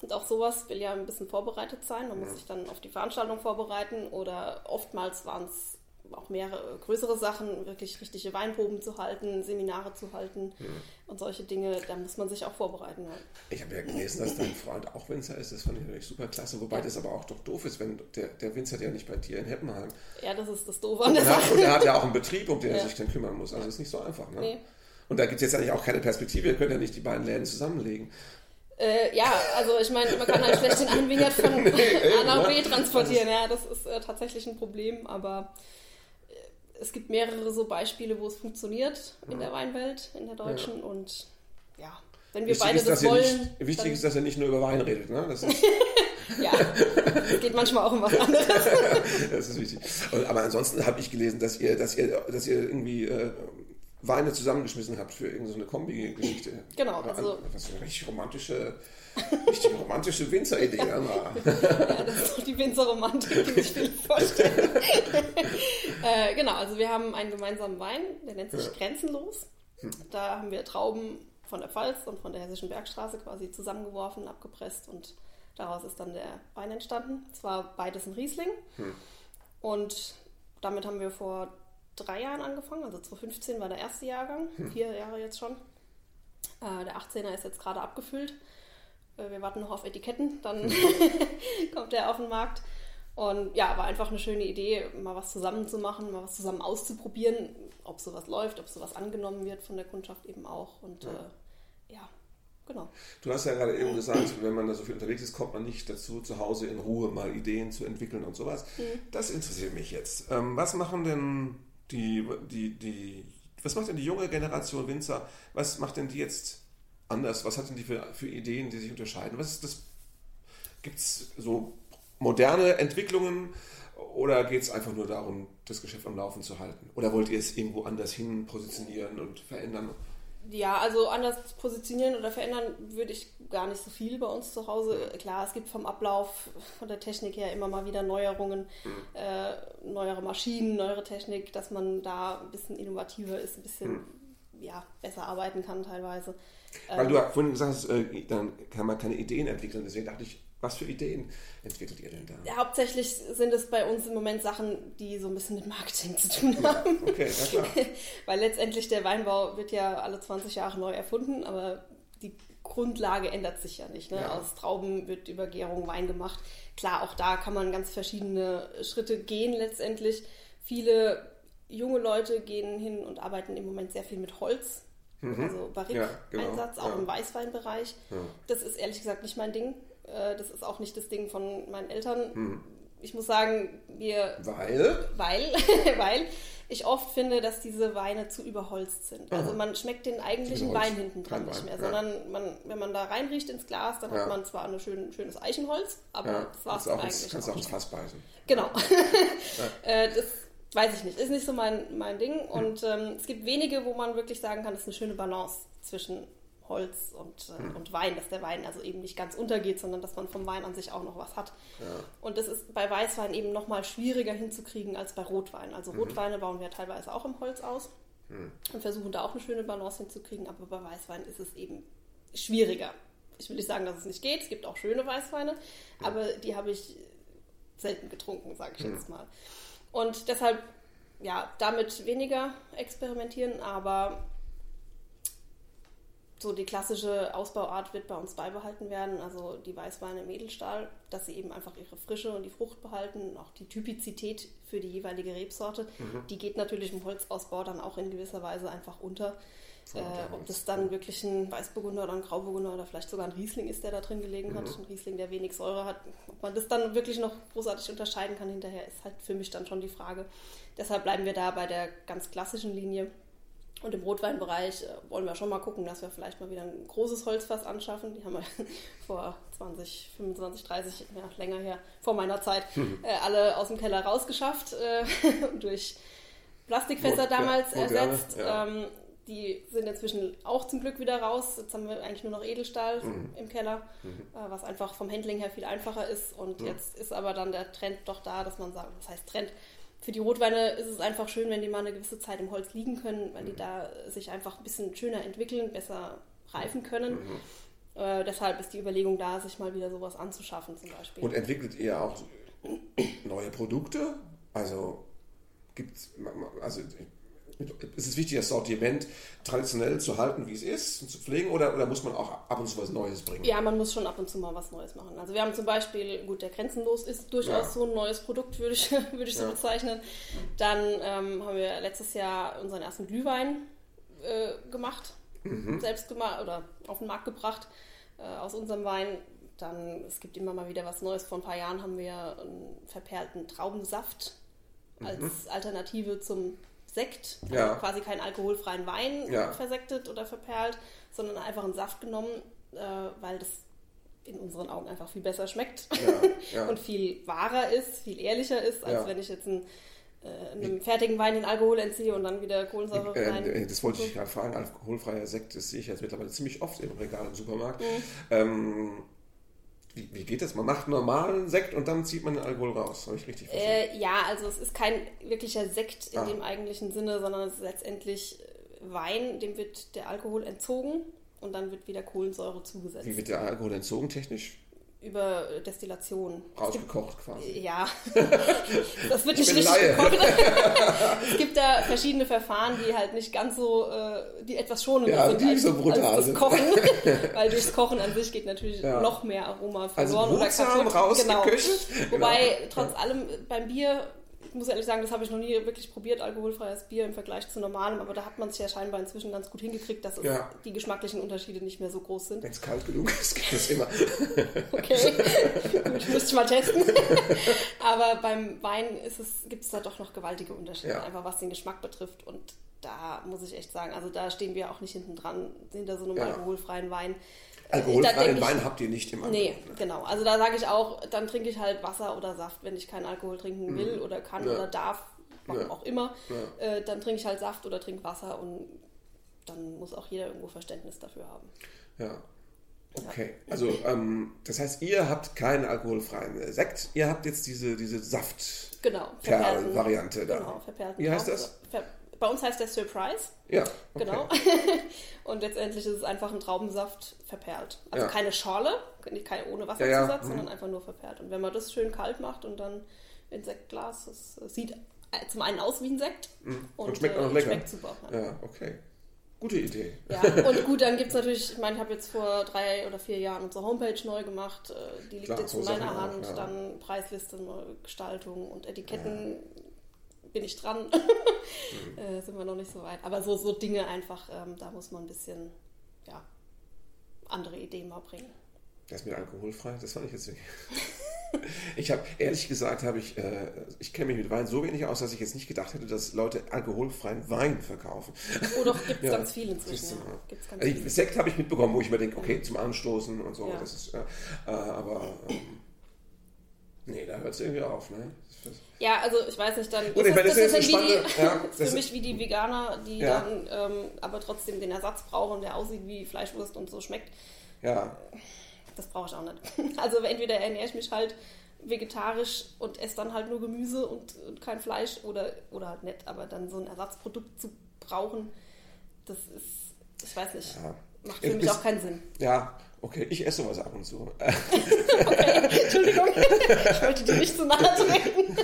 und auch sowas will ja ein bisschen vorbereitet sein, man muss sich dann auf die Veranstaltung vorbereiten oder oftmals waren es auch mehrere größere Sachen, wirklich richtige Weinproben zu halten, Seminare zu halten ja. und solche Dinge, da muss man sich auch vorbereiten. Ja. Ich habe ja gelesen, dass dein Freund auch Winzer ist, das fand ich natürlich super klasse, wobei ja. das aber auch doch doof ist, wenn der, der Winzer ja nicht bei dir in Heppenheim. Ja, das ist das Doofe an der Sache. Und er hat ja auch einen Betrieb, um den er sich dann kümmern muss, also ist nicht so einfach. Ne? Nee. Und da gibt es jetzt eigentlich auch keine Perspektive, ihr könnt ja nicht die beiden Läden zusammenlegen. Äh, ja, also ich meine, man kann halt schlecht den Vineyard von nee, A nach B transportieren. Ja, das ist äh, tatsächlich ein Problem, aber es gibt mehrere so Beispiele, wo es funktioniert in der Weinwelt, in der deutschen. Ja. Und ja, wenn wir wichtig beide ist, das wollen. Nicht, wichtig ist, dass er nicht nur über Wein redet. Ne? Das ist ja, geht manchmal auch um was anderes. das ist wichtig. Aber ansonsten habe ich gelesen, dass ihr, dass ihr, dass ihr irgendwie äh, Weine zusammengeschmissen habt für irgendeine Kombi-Geschichte. Genau. Also, was für eine richtig romantische, richtig romantische Winzeridee, Anna. ja, das ist doch die Winzerromantik, die sich viele vorstellen. äh, genau, also wir haben einen gemeinsamen Wein, der nennt sich ja. Grenzenlos. Hm. Da haben wir Trauben von der Pfalz und von der Hessischen Bergstraße quasi zusammengeworfen, abgepresst und daraus ist dann der Wein entstanden. Es war beides ein Riesling. Hm. Und damit haben wir vor drei Jahren angefangen. Also 2015 war der erste Jahrgang, hm. vier Jahre jetzt schon. Äh, der 18er ist jetzt gerade abgefüllt. Äh, wir warten noch auf Etiketten, dann hm. kommt er auf den Markt. Und ja, war einfach eine schöne Idee, mal was zusammen zu machen, mal was zusammen auszuprobieren, ob sowas läuft, ob sowas angenommen wird von der Kundschaft eben auch. Und ja, äh, ja genau. Du hast ja gerade eben gesagt, wenn man da so viel unterwegs ist, kommt man nicht dazu, zu Hause in Ruhe mal Ideen zu entwickeln und sowas. Mhm. Das interessiert mich jetzt. Ähm, was machen denn die, die, die, was macht denn die junge Generation Winzer? Was macht denn die jetzt anders? Was hat denn die für, für Ideen, die sich unterscheiden? Was ist das? Gibt es so moderne Entwicklungen oder geht es einfach nur darum, das Geschäft am Laufen zu halten? Oder wollt ihr es irgendwo anders hin positionieren und verändern? Ja, also anders positionieren oder verändern würde ich gar nicht so viel bei uns zu Hause. Klar, es gibt vom Ablauf, von der Technik her immer mal wieder Neuerungen, mhm. äh, neuere Maschinen, neuere Technik, dass man da ein bisschen innovativer ist, ein bisschen mhm. ja, besser arbeiten kann teilweise. Weil ähm, du vorhin gesagt hast, äh, dann kann man keine Ideen entwickeln. Deswegen dachte ich, was für Ideen entwickelt ihr denn da? Ja, hauptsächlich sind es bei uns im Moment Sachen, die so ein bisschen mit Marketing zu tun haben. Ja, okay, ja klar. Weil letztendlich der Weinbau wird ja alle 20 Jahre neu erfunden, aber die Grundlage ändert sich ja nicht. Ne? Ja. Aus Trauben wird über Gärung Wein gemacht. Klar, auch da kann man ganz verschiedene Schritte gehen letztendlich. Viele junge Leute gehen hin und arbeiten im Moment sehr viel mit Holz. Mhm. Also Barrique-Einsatz, ja, genau. auch im Weißweinbereich. Das ist ehrlich gesagt nicht mein Ding. Äh, das ist auch nicht das Ding von meinen Eltern. Hm. Ich muss sagen, wir. Weil? Weil, weil ich oft finde, dass diese Weine zu überholzt sind. Also man schmeckt den eigentlichen Wein hinten dran nicht mehr, ja. sondern man, wenn man da reinriecht ins Glas, dann ja. hat man zwar ein schön, schönes Eichenholz, aber ja. das war es eigentlich. Kannst auch ins Fass beißen. Genau. Äh, das weiß ich nicht, ist nicht so mein, mein Ding. Und ähm, es gibt wenige, wo man wirklich sagen kann, das ist eine schöne Balance zwischen Holz und, äh, hm. und Wein, dass der Wein also eben nicht ganz untergeht, sondern dass man vom Wein an sich auch noch was hat. Ja. Und das ist bei Weißwein eben noch mal schwieriger hinzukriegen als bei Rotwein. Also mhm. Rotweine bauen wir teilweise auch im Holz aus mhm. und versuchen da auch eine schöne Balance hinzukriegen, aber bei Weißwein ist es eben schwieriger. Ich will nicht sagen, dass es nicht geht, es gibt auch schöne Weißweine, ja. aber die habe ich selten getrunken, sage ich mhm. jetzt mal. Und deshalb, ja, damit weniger experimentieren, aber so die klassische Ausbauart wird bei uns beibehalten werden, also die Weißweine im Edelstahl, dass sie eben einfach ihre Frische und die Frucht behalten, auch die Typizität für die jeweilige Rebsorte, mhm. die geht natürlich im Holzausbau dann auch in gewisser Weise einfach unter. Äh, ob das dann wirklich ein Weißburgunder oder ein Grauburgunder oder vielleicht sogar ein Riesling ist, der da drin gelegen mhm. hat, ein Riesling, der wenig Säure hat, ob man das dann wirklich noch großartig unterscheiden kann hinterher, ist halt für mich dann schon die Frage. Deshalb bleiben wir da bei der ganz klassischen Linie und im Rotweinbereich äh, wollen wir schon mal gucken, dass wir vielleicht mal wieder ein großes Holzfass anschaffen. Die haben wir vor 20, 25, 30, ja, länger her, vor meiner Zeit, mhm. äh, alle aus dem Keller rausgeschafft äh, und durch Plastikfässer Mod damals ja, ersetzt. Ja. Ähm, die sind inzwischen auch zum Glück wieder raus. Jetzt haben wir eigentlich nur noch Edelstahl mhm. im Keller, mhm. äh, was einfach vom Handling her viel einfacher ist. Und mhm. jetzt ist aber dann der Trend doch da, dass man sagt, was heißt Trend? für die Rotweine ist es einfach schön, wenn die mal eine gewisse Zeit im Holz liegen können, weil die mhm. da sich einfach ein bisschen schöner entwickeln, besser reifen können. Mhm. Äh, deshalb ist die Überlegung da, sich mal wieder sowas anzuschaffen zum Beispiel. Und entwickelt ihr auch neue Produkte? Also gibt also ist es wichtig, das Sortiment traditionell zu halten, wie es ist und zu pflegen oder, oder muss man auch ab und zu was Neues bringen? Ja, man muss schon ab und zu mal was Neues machen. Also wir haben zum Beispiel, gut, der Grenzenlos ist durchaus ja. so ein neues Produkt, würde ich, würde ich so ja. bezeichnen. Dann ähm, haben wir letztes Jahr unseren ersten Glühwein äh, gemacht, mhm. selbst gemacht oder auf den Markt gebracht äh, aus unserem Wein. Dann, es gibt immer mal wieder was Neues. Vor ein paar Jahren haben wir einen verperlten Traubensaft mhm. als Alternative zum Sekt, also ja. quasi keinen alkoholfreien Wein ja. versektet oder verperlt, sondern einfach einen Saft genommen, äh, weil das in unseren Augen einfach viel besser schmeckt ja, und viel wahrer ist, viel ehrlicher ist, als wenn ich jetzt einen äh, einem fertigen Wein den Alkohol entziehe und dann wieder Kohlensäure äh, rein. Äh, das wollte ich gerade fragen. Alkoholfreier Sekt, das sehe ich jetzt mittlerweile ziemlich oft im Regal im Supermarkt. Mhm. Ähm, wie, wie, geht das? Man macht normalen Sekt und dann zieht man den Alkohol raus. Habe ich richtig verstanden? Äh, ja, also es ist kein wirklicher Sekt in ah. dem eigentlichen Sinne, sondern es ist letztendlich Wein, dem wird der Alkohol entzogen und dann wird wieder Kohlensäure zugesetzt. Wie wird der Alkohol entzogen technisch? Über Destillation. Rausgekocht quasi. Ja, das wird nicht richtig gekocht. es gibt da verschiedene Verfahren, die halt nicht ganz so, äh, die etwas schonender ja, sind die als, so brutal als das sind. Kochen. Weil durchs Kochen an sich geht natürlich ja. noch mehr Aroma verloren also oder kaputt. rausgeköchelt. Genau. Wobei, genau. trotz allem beim Bier ich muss ehrlich sagen, das habe ich noch nie wirklich probiert, alkoholfreies Bier im Vergleich zu normalem, aber da hat man sich ja scheinbar inzwischen ganz gut hingekriegt, dass ja. die geschmacklichen Unterschiede nicht mehr so groß sind. Wenn es kalt genug ist, geht das immer. okay, gut, müsste ich mal testen. aber beim Wein gibt es da doch noch gewaltige Unterschiede, ja. einfach was den Geschmack betrifft und da muss ich echt sagen, also da stehen wir auch nicht hinten dran, hinter so einem ja. alkoholfreien Wein. Alkoholfreien Wein habt ihr nicht im Angebot. Nee, ne? genau. Also da sage ich auch, dann trinke ich halt Wasser oder Saft, wenn ich keinen Alkohol trinken mhm. will mhm. oder kann ja. oder darf, warum ja. auch immer. Ja. Äh, dann trinke ich halt Saft oder trinke Wasser und dann muss auch jeder irgendwo Verständnis dafür haben. Ja. Okay, also ähm, das heißt, ihr habt keinen alkoholfreien Sekt, ihr habt jetzt diese, diese Saft-Variante genau, da. Genau, verperlten Wie heißt das? Ver bei uns heißt der Surprise. Ja. Okay. Genau. und letztendlich ist es einfach ein Traubensaft verperlt. Also ja. keine Schorle, keine ohne Wasserzusatz, ja, ja. sondern mhm. einfach nur verperlt. Und wenn man das schön kalt macht und dann in Sektglas, das sieht zum einen aus wie ein Sekt mhm. und, und, schmeckt auch noch äh, lecker. Schmeckt super. Ja, okay. Gute Idee. Ja, und gut, dann gibt es natürlich, ich meine, ich habe jetzt vor drei oder vier Jahren unsere Homepage neu gemacht. Äh, die liegt Klar, jetzt in meiner Hand. Auch, ja. Dann Preisliste, Gestaltung und Etiketten bin ich dran. mhm. äh, sind wir noch nicht so weit. Aber so, so Dinge einfach, ähm, da muss man ein bisschen ja, andere Ideen mal bringen. Das mit alkoholfrei, das fand ich jetzt wirklich. ich habe, ehrlich gesagt, habe ich, äh, ich kenne mich mit Wein so wenig aus, dass ich jetzt nicht gedacht hätte, dass Leute alkoholfreien Wein verkaufen. Oh doch, gibt es ja. ganz viel inzwischen. Ja. Gibt's ganz also, Sekt habe ich mitbekommen, wo ich mir denke, okay, zum Anstoßen und so. Ja. Das ist, äh, aber ähm, nee, da hört es irgendwie auf, ne? Ja, also ich weiß nicht, dann Gut, ist, das, das, ist, die, ja, für mich wie die Veganer, die ja. dann ähm, aber trotzdem den Ersatz brauchen, der aussieht wie Fleischwurst und so schmeckt. Ja. Das brauche ich auch nicht. Also entweder ernähre ich mich halt vegetarisch und esse dann halt nur Gemüse und, und kein Fleisch oder, oder halt nicht, aber dann so ein Ersatzprodukt zu brauchen, das ist, ich weiß nicht, ja. macht für mich auch keinen Sinn. Ja, Okay, ich esse was ab und zu. okay, Entschuldigung, ich wollte dir nicht zu nahe treten.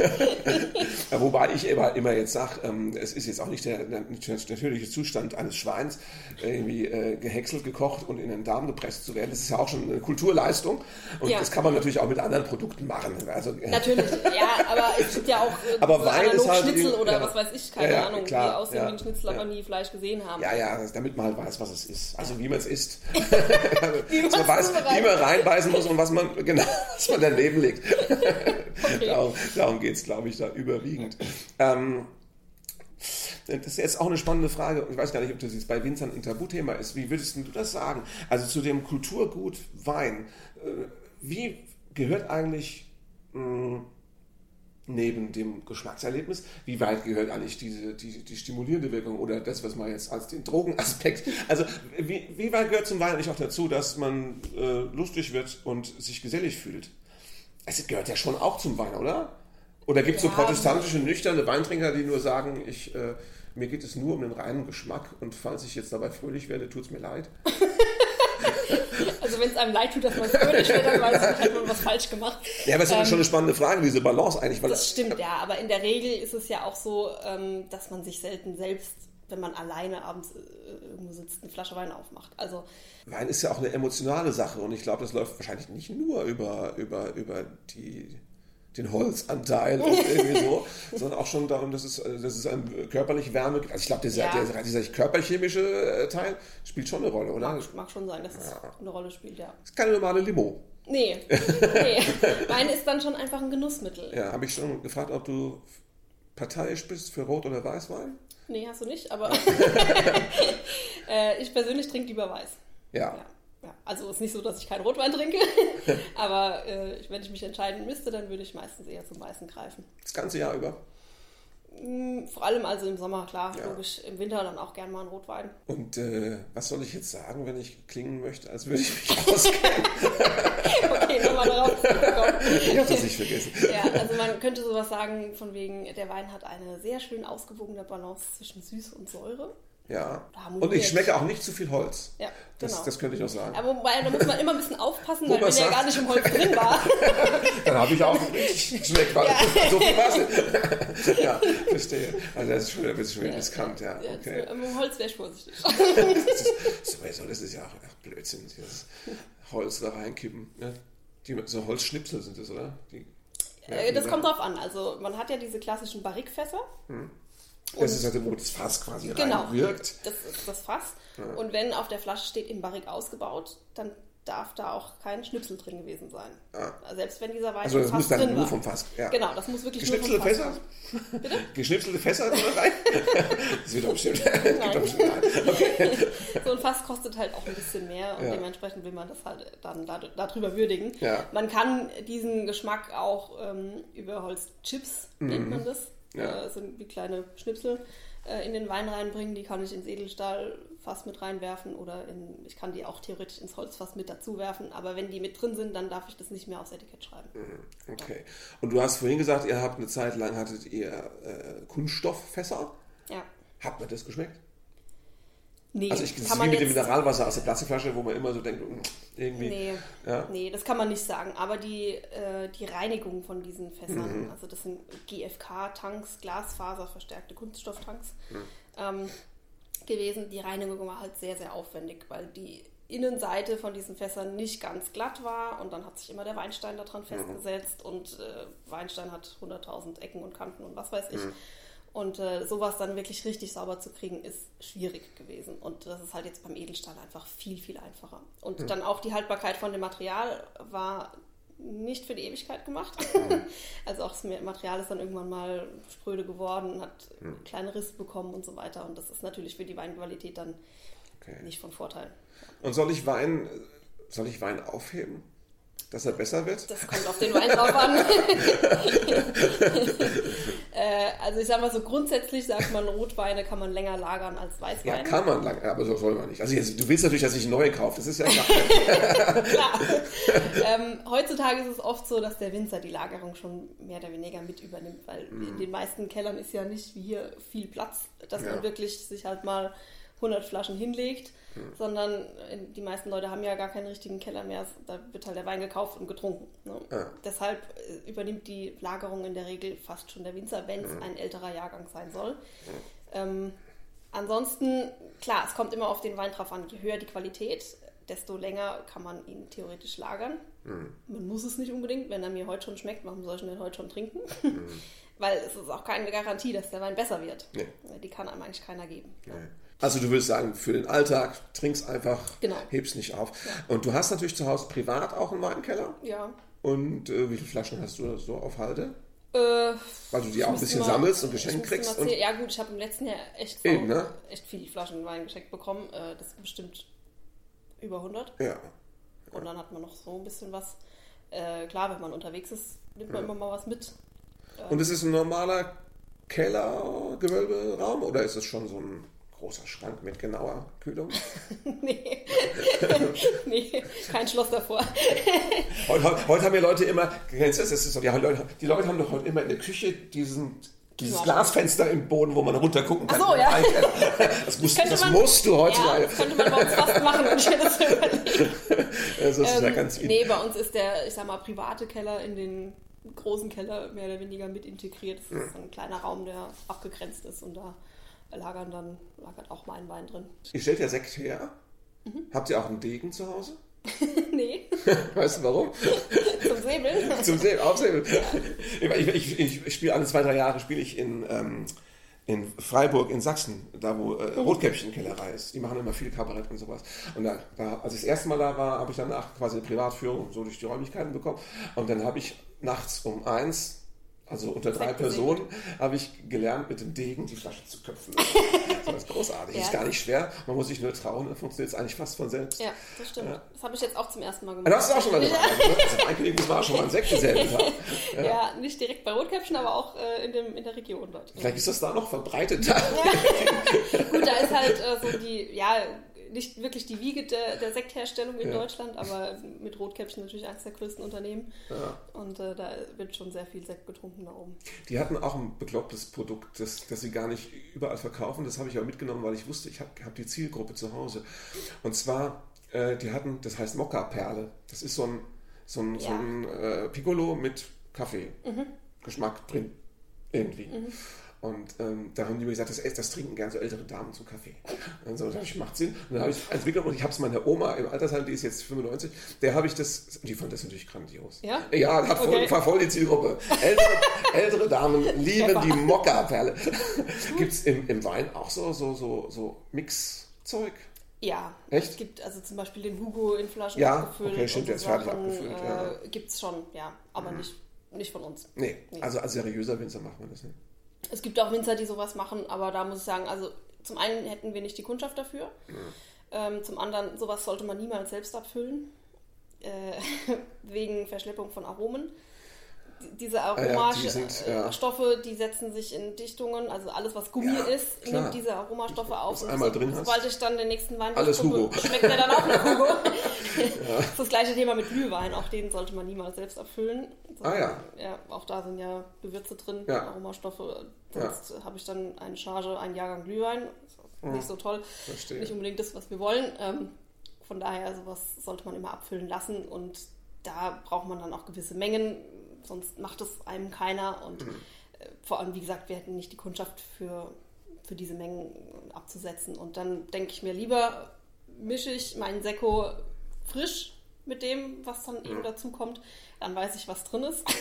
Wobei ich immer, immer jetzt sage, ähm, es ist jetzt auch nicht der, der, natürliche Zustand eines Schweins, irgendwie äh, gehäckselt, gekocht und in den Darm gepresst zu werden. Das ist ja auch schon eine Kulturleistung und ja. das kann man natürlich auch mit anderen Produkten machen. Also, natürlich, ja, aber es gibt ja auch äh, aber Wein ist halt Schnitzel oder ja, was weiß ich, keine ja, Ahnung, klar, die aussehen wie ein Schnitzel, aber nie Fleisch gesehen haben. Ja, ja, damit man halt weiß, was es ist. Also wie man es isst. dass man weiß, wie man reinbeißen muss und was man, genau, was man daneben legt. Okay. darum darum geht es, glaube ich, da überwiegend. Ähm, das ist jetzt auch eine spannende Frage. Ich weiß gar nicht, ob das jetzt bei Winzern ein Tabuthema ist. Wie würdest du das sagen? Also zu dem Kulturgut Wein. Äh, wie gehört eigentlich mh, neben dem Geschmackserlebnis, wie weit gehört eigentlich diese, die, die stimulierende Wirkung oder das, was man jetzt als den Drogenaspekt, also wie, wie weit gehört zum Wein eigentlich auch dazu, dass man äh, lustig wird und sich gesellig fühlt? Es gehört ja schon auch zum Wein, oder? Oder gibt es ja, so protestantische, nüchterne Weintrinker, die nur sagen, ich, äh, mir geht es nur um den reinen Geschmack und falls ich jetzt dabei fröhlich werde, tut es mir leid? Also wenn es einem leid tut, dass man fröhlich wird, dann weiß man, hat man was falsch gemacht. Ja, aber es ist ähm, schon eine spannende Frage, diese Balance eigentlich. Das stimmt, ja, aber in der Regel ist es ja auch so, ähm, dass man sich selten selbst wenn man alleine abends äh, irgendwo sitzt, eine Flasche Wein aufmacht. Also Wein ist ja auch eine emotionale Sache und ich glaube, das läuft wahrscheinlich nicht nur über, über, über die den Holzanteil und irgendwie so, sondern auch schon darum, dass es, äh, dass es eine körperliche Wärme gibt. Also ich glaube, dieser, ja. dieser, dieser, körperchemische äh, Teil spielt schon eine Rolle, oder? Mag, mag schon sein, dass ja. es eine Rolle spielt, ja. Das ist keine normale Limo. Nee, nee. Wein ist dann schon einfach ein Genussmittel. Ja, habe ich schon gefragt, ob du parteiisch bist für Rot- oder Weißwein? Nee, hast du nicht, aber äh, ich persönlich trinke lieber Weiß. ja. ja. Ja, also ist nicht so, dass ich keinen Rotwein trinke, aber äh, wenn ich mich entscheiden müsste, dann würde ich meistens eher zum Weißen greifen. Das ganze Jahr über? Mm, vor allem also im Sommer, klar, ja. logisch. Im Winter dann auch gern mal ein Rotwein. Und äh, was soll ich jetzt sagen, wenn ich klingen möchte, als würde ich mich auskennen? okay, nochmal darauf zurückkommen. Ich habe das nicht vergessen. ja, also man könnte sowas sagen, von wegen, der Wein hat eine sehr schön ausgewogene Balance zwischen Süß und Säure. Ja. Und ich schmecke auch nicht zu viel Holz. Ja, das, genau. das könnte ich auch sagen. Aber wobei, da muss man immer ein bisschen aufpassen, weil wenn sagt, ja gar nicht im Holz drin war. Dann habe ich auch geschmeckt, weil ja. so viel Wasser. ja, verstehe. Also das ist schon ein bisschen ja, riskant, ja. ja okay. Im Holz wäre ich vorsichtig. das, ist, sowieso, das ist ja auch ach, Blödsinn, dieses Holz da reinkippen. Ne? Die, so Holzschnipsel sind das, oder? Die, äh, das kommt drauf an. Also man hat ja diese klassischen Barrikfässer. Hm. Das ist halt, wo das Fass quasi genau, reinwirkt. Das ist das Fass. Ja. Und wenn auf der Flasche steht, im Barrik ausgebaut, dann darf da auch kein Schnipsel drin gewesen sein. Ja. Also selbst wenn dieser Wein Also das muss dann nur vom Fass. Ja. Genau, das muss wirklich Geschnipselte nur vom Fass Fässer? Bitte? Geschnipselte Fässer rein? das wird doch bestimmt. Nein. Okay. so ein Fass kostet halt auch ein bisschen mehr und ja. dementsprechend will man das halt dann darüber würdigen. Man kann diesen Geschmack auch ähm, über Holzchips, mhm. nennt man das, ja. äh, sind wie kleine Schnipsel äh, in den Wein reinbringen. Die kann ich ins Edelstahlfass mit reinwerfen oder in, ich kann die auch theoretisch ins Holzfass mit dazu werfen. Aber wenn die mit drin sind, dann darf ich das nicht mehr aufs Etikett schreiben. Mhm. Okay. Und du hast vorhin gesagt, ihr habt eine Zeit lang hattet ihr äh, Kunststofffässer. Ja. Hat mir das geschmeckt? Nee, also ich das ist wie mit dem Mineralwasser aus der Plastikflasche, wo man immer so denkt, hm, irgendwie. Nee, ja. nee das kann man nicht sagen. Aber die, äh, die Reinigung von diesen Fässern, mhm. also das sind GFK-Tanks, Glasfaserverstärkte Kunststofftanks mhm. ähm, gewesen. Die Reinigung war halt sehr, sehr aufwendig, weil die Innenseite von diesen Fässern nicht ganz glatt war und dann hat sich immer der Weinstein daran mhm. festgesetzt und äh, Weinstein hat 100.000 Ecken und Kanten und was weiß ich. Und äh, sowas dann wirklich richtig sauber zu kriegen, ist schwierig gewesen. Und das ist halt jetzt beim Edelstahl einfach viel, viel einfacher. Und mhm. dann auch die Haltbarkeit von dem Material war nicht für die Ewigkeit gemacht. Mhm. also auch das Material ist dann irgendwann mal spröde geworden, hat mhm. kleine Risse bekommen und so weiter. Und das ist natürlich für die Weinqualität dann okay. nicht von Vorteil. Und soll ich Wein, soll ich Wein aufheben? Dass er besser wird? Das kommt auf den Wein drauf an. äh, also ich sage mal so, grundsätzlich sagt man, Rotweine kann man länger lagern als Weißweine. Ja, kann man lang, aber so soll man nicht. Also jetzt, du willst natürlich, dass ich einen neuen kaufe, das ist ja klar. klar. Ähm, heutzutage ist es oft so, dass der Winzer die Lagerung schon mehr oder weniger mit übernimmt, weil mm. in den meisten Kellern ist ja nicht wie hier viel Platz, dass ja. man wirklich sich halt mal 100 Flaschen hinlegt, hm. sondern äh, die meisten Leute haben ja gar keinen richtigen Keller mehr. Da wird halt der Wein gekauft und getrunken. Ne? Ja. Deshalb äh, übernimmt die Lagerung in der Regel fast schon der Winzer, wenn es hm. ein älterer Jahrgang sein soll. Hm. Ähm, ansonsten, klar, es kommt immer auf den Wein drauf an. Je höher die Qualität, desto länger kann man ihn theoretisch lagern. Man muss es nicht unbedingt, wenn er mir heute schon schmeckt, warum soll ich ihn denn heute schon trinken? Weil es ist auch keine Garantie, dass der Wein besser wird. Nee. Die kann einem eigentlich keiner geben. Nee. Also du willst sagen, für den Alltag, trinkst einfach, genau. hebst nicht auf. Ja. Und du hast natürlich zu Hause privat auch einen Weinkeller. Ja. Und äh, wie viele Flaschen hast du so auf Halde? Äh, Weil du die auch ein bisschen mal, sammelst und geschenkt kriegst. Und ja gut, ich habe im letzten Jahr echt, Eben, ne? echt viele Flaschen Wein geschenkt bekommen. Äh, das ist bestimmt über 100. Ja. Und dann hat man noch so ein bisschen was. Äh, klar, wenn man unterwegs ist, nimmt man ja. immer mal was mit. Und ist es ein normaler Keller-Gewölberaum oder ist es schon so ein großer Schrank mit genauer Kühlung? nee. nee, kein Schloss davor. heute, heute, haben ja Leute immer, kennst du das? Ist so, die, Leute, die Leute haben doch heute immer in der Küche diesen dieses Glasfenster im Boden, wo man runter gucken kann. Ach so, ja. Das, musst, das man, musst du heute. Ja, das könnte man bei uns fast machen, wenn ich das überlege. Das ist ähm, ja ganz Nee, bei uns ist der, ich sag mal, private Keller in den großen Keller mehr oder weniger mit integriert. Das ist ein kleiner Raum, der abgegrenzt ist und da lagern dann, lagert auch mein Wein drin. Ihr stellt ja Sekt her. Mhm. Habt ihr auch einen Degen zu Hause? nee. Weißt du warum? Zum Säbeln. Zum Säbeln, auf Säbeln. Ja. Ich, ich, ich, ich spiele alle zwei, drei Jahre spiele ich in, ähm, in Freiburg in Sachsen, da wo äh, Rotkäppchen-Kellerei ist. Die machen immer viel Kabarett und sowas. Und da, da, als ich das erste Mal da war, habe ich danach quasi eine Privatführung so durch die Räumlichkeiten bekommen. Und dann habe ich nachts um eins also unter drei Personen habe ich gelernt, mit dem Degen die Flasche zu köpfen. Das ist großartig. ja. ist gar nicht schwer. Man muss sich nur trauen, dann funktioniert es eigentlich fast von selbst. Ja, das stimmt. Ja. Das habe ich jetzt auch zum ersten Mal gemacht. Das du auch schon mal gemacht. also mein war schon mal ein Sekt selben Tag. Ja. ja. nicht direkt bei Rotkäppchen, aber auch äh, in, dem, in der Region dort. Vielleicht ist das da noch verbreitet. Gut, da ist halt äh, so die, ja, nicht wirklich die Wiege der, der Sektherstellung in ja. Deutschland, aber mit Rotkäppchen natürlich eines der größten Unternehmen. Ja. Und äh, da wird schon sehr viel Sekt getrunken da oben. Die hatten auch ein beklopptes Produkt, das, das sie gar nicht überall verkaufen. Das habe ich aber mitgenommen, weil ich wusste, ich habe hab die Zielgruppe zu Hause. Und zwar, äh, die hatten, das heißt Mokka-Perle. Das ist so ein, so ein, ja. so ein äh, Piccolo mit Kaffee. Mhm. Geschmack drin. Irgendwie. Mhm. Und ähm, da haben die mir gesagt, das, das trinken gern so ältere Damen zum Kaffee. Und so, das macht Sinn. Und dann habe ich entwickelt und ich habe es meiner Oma im Altersheim, die ist jetzt 95, der habe ich das, die fand das natürlich grandios. Ja? Ja, hat voll, war voll die Zielgruppe. Ältere, ältere Damen lieben die Mokka-Perle. Gibt es im, im Wein auch so, so, so, so Mixzeug? Ja. Echt? Es gibt also zum Beispiel den Hugo in Flaschen ja, abgefüllt. Okay, stimmt, der ist fertig abgefüllt. Äh, ja. Gibt es schon, ja, aber mhm. nicht, nicht von uns. Nee, nee. Also als seriöser Winzer macht man das nicht. Es gibt auch Winzer, die sowas machen, aber da muss ich sagen, also zum einen hätten wir nicht die Kundschaft dafür. Mhm. Ähm, zum anderen, sowas sollte man niemals selbst abfüllen, äh, wegen Verschleppung von Aromen diese Aromastoffe, ah, ja, die, ja. die setzen sich in Dichtungen, also alles, was Gummi ja, ist, klar. nimmt diese Aromastoffe auf. Und einmal so, drin sobald ich dann den nächsten Wein alles Hugo. schmeckt der dann auch nach Hugo. das ist das gleiche Thema mit Glühwein, auch den sollte man niemals selbst abfüllen. ah ja. Ja, auch da sind ja Gewürze drin, Aromastoffe. Sonst habe ich dann eine Charge, einen Jahrgang Glühwein. Hm. Nicht so toll. Verstehe. Nicht unbedingt das, was wir wollen. Ähm, von daher, sowas sollte man immer abfüllen lassen und da braucht man dann auch gewisse Mengen sonst macht es einem keiner. Und mhm. Äh, vor allem, wie gesagt, wir hätten nicht die Kundschaft für, für diese Mengen abzusetzen. Und dann denke ich mir lieber, mische ich meinen Sekko frisch mit dem, was dann eben dazu kommt. Dann weiß ich, was drin ist.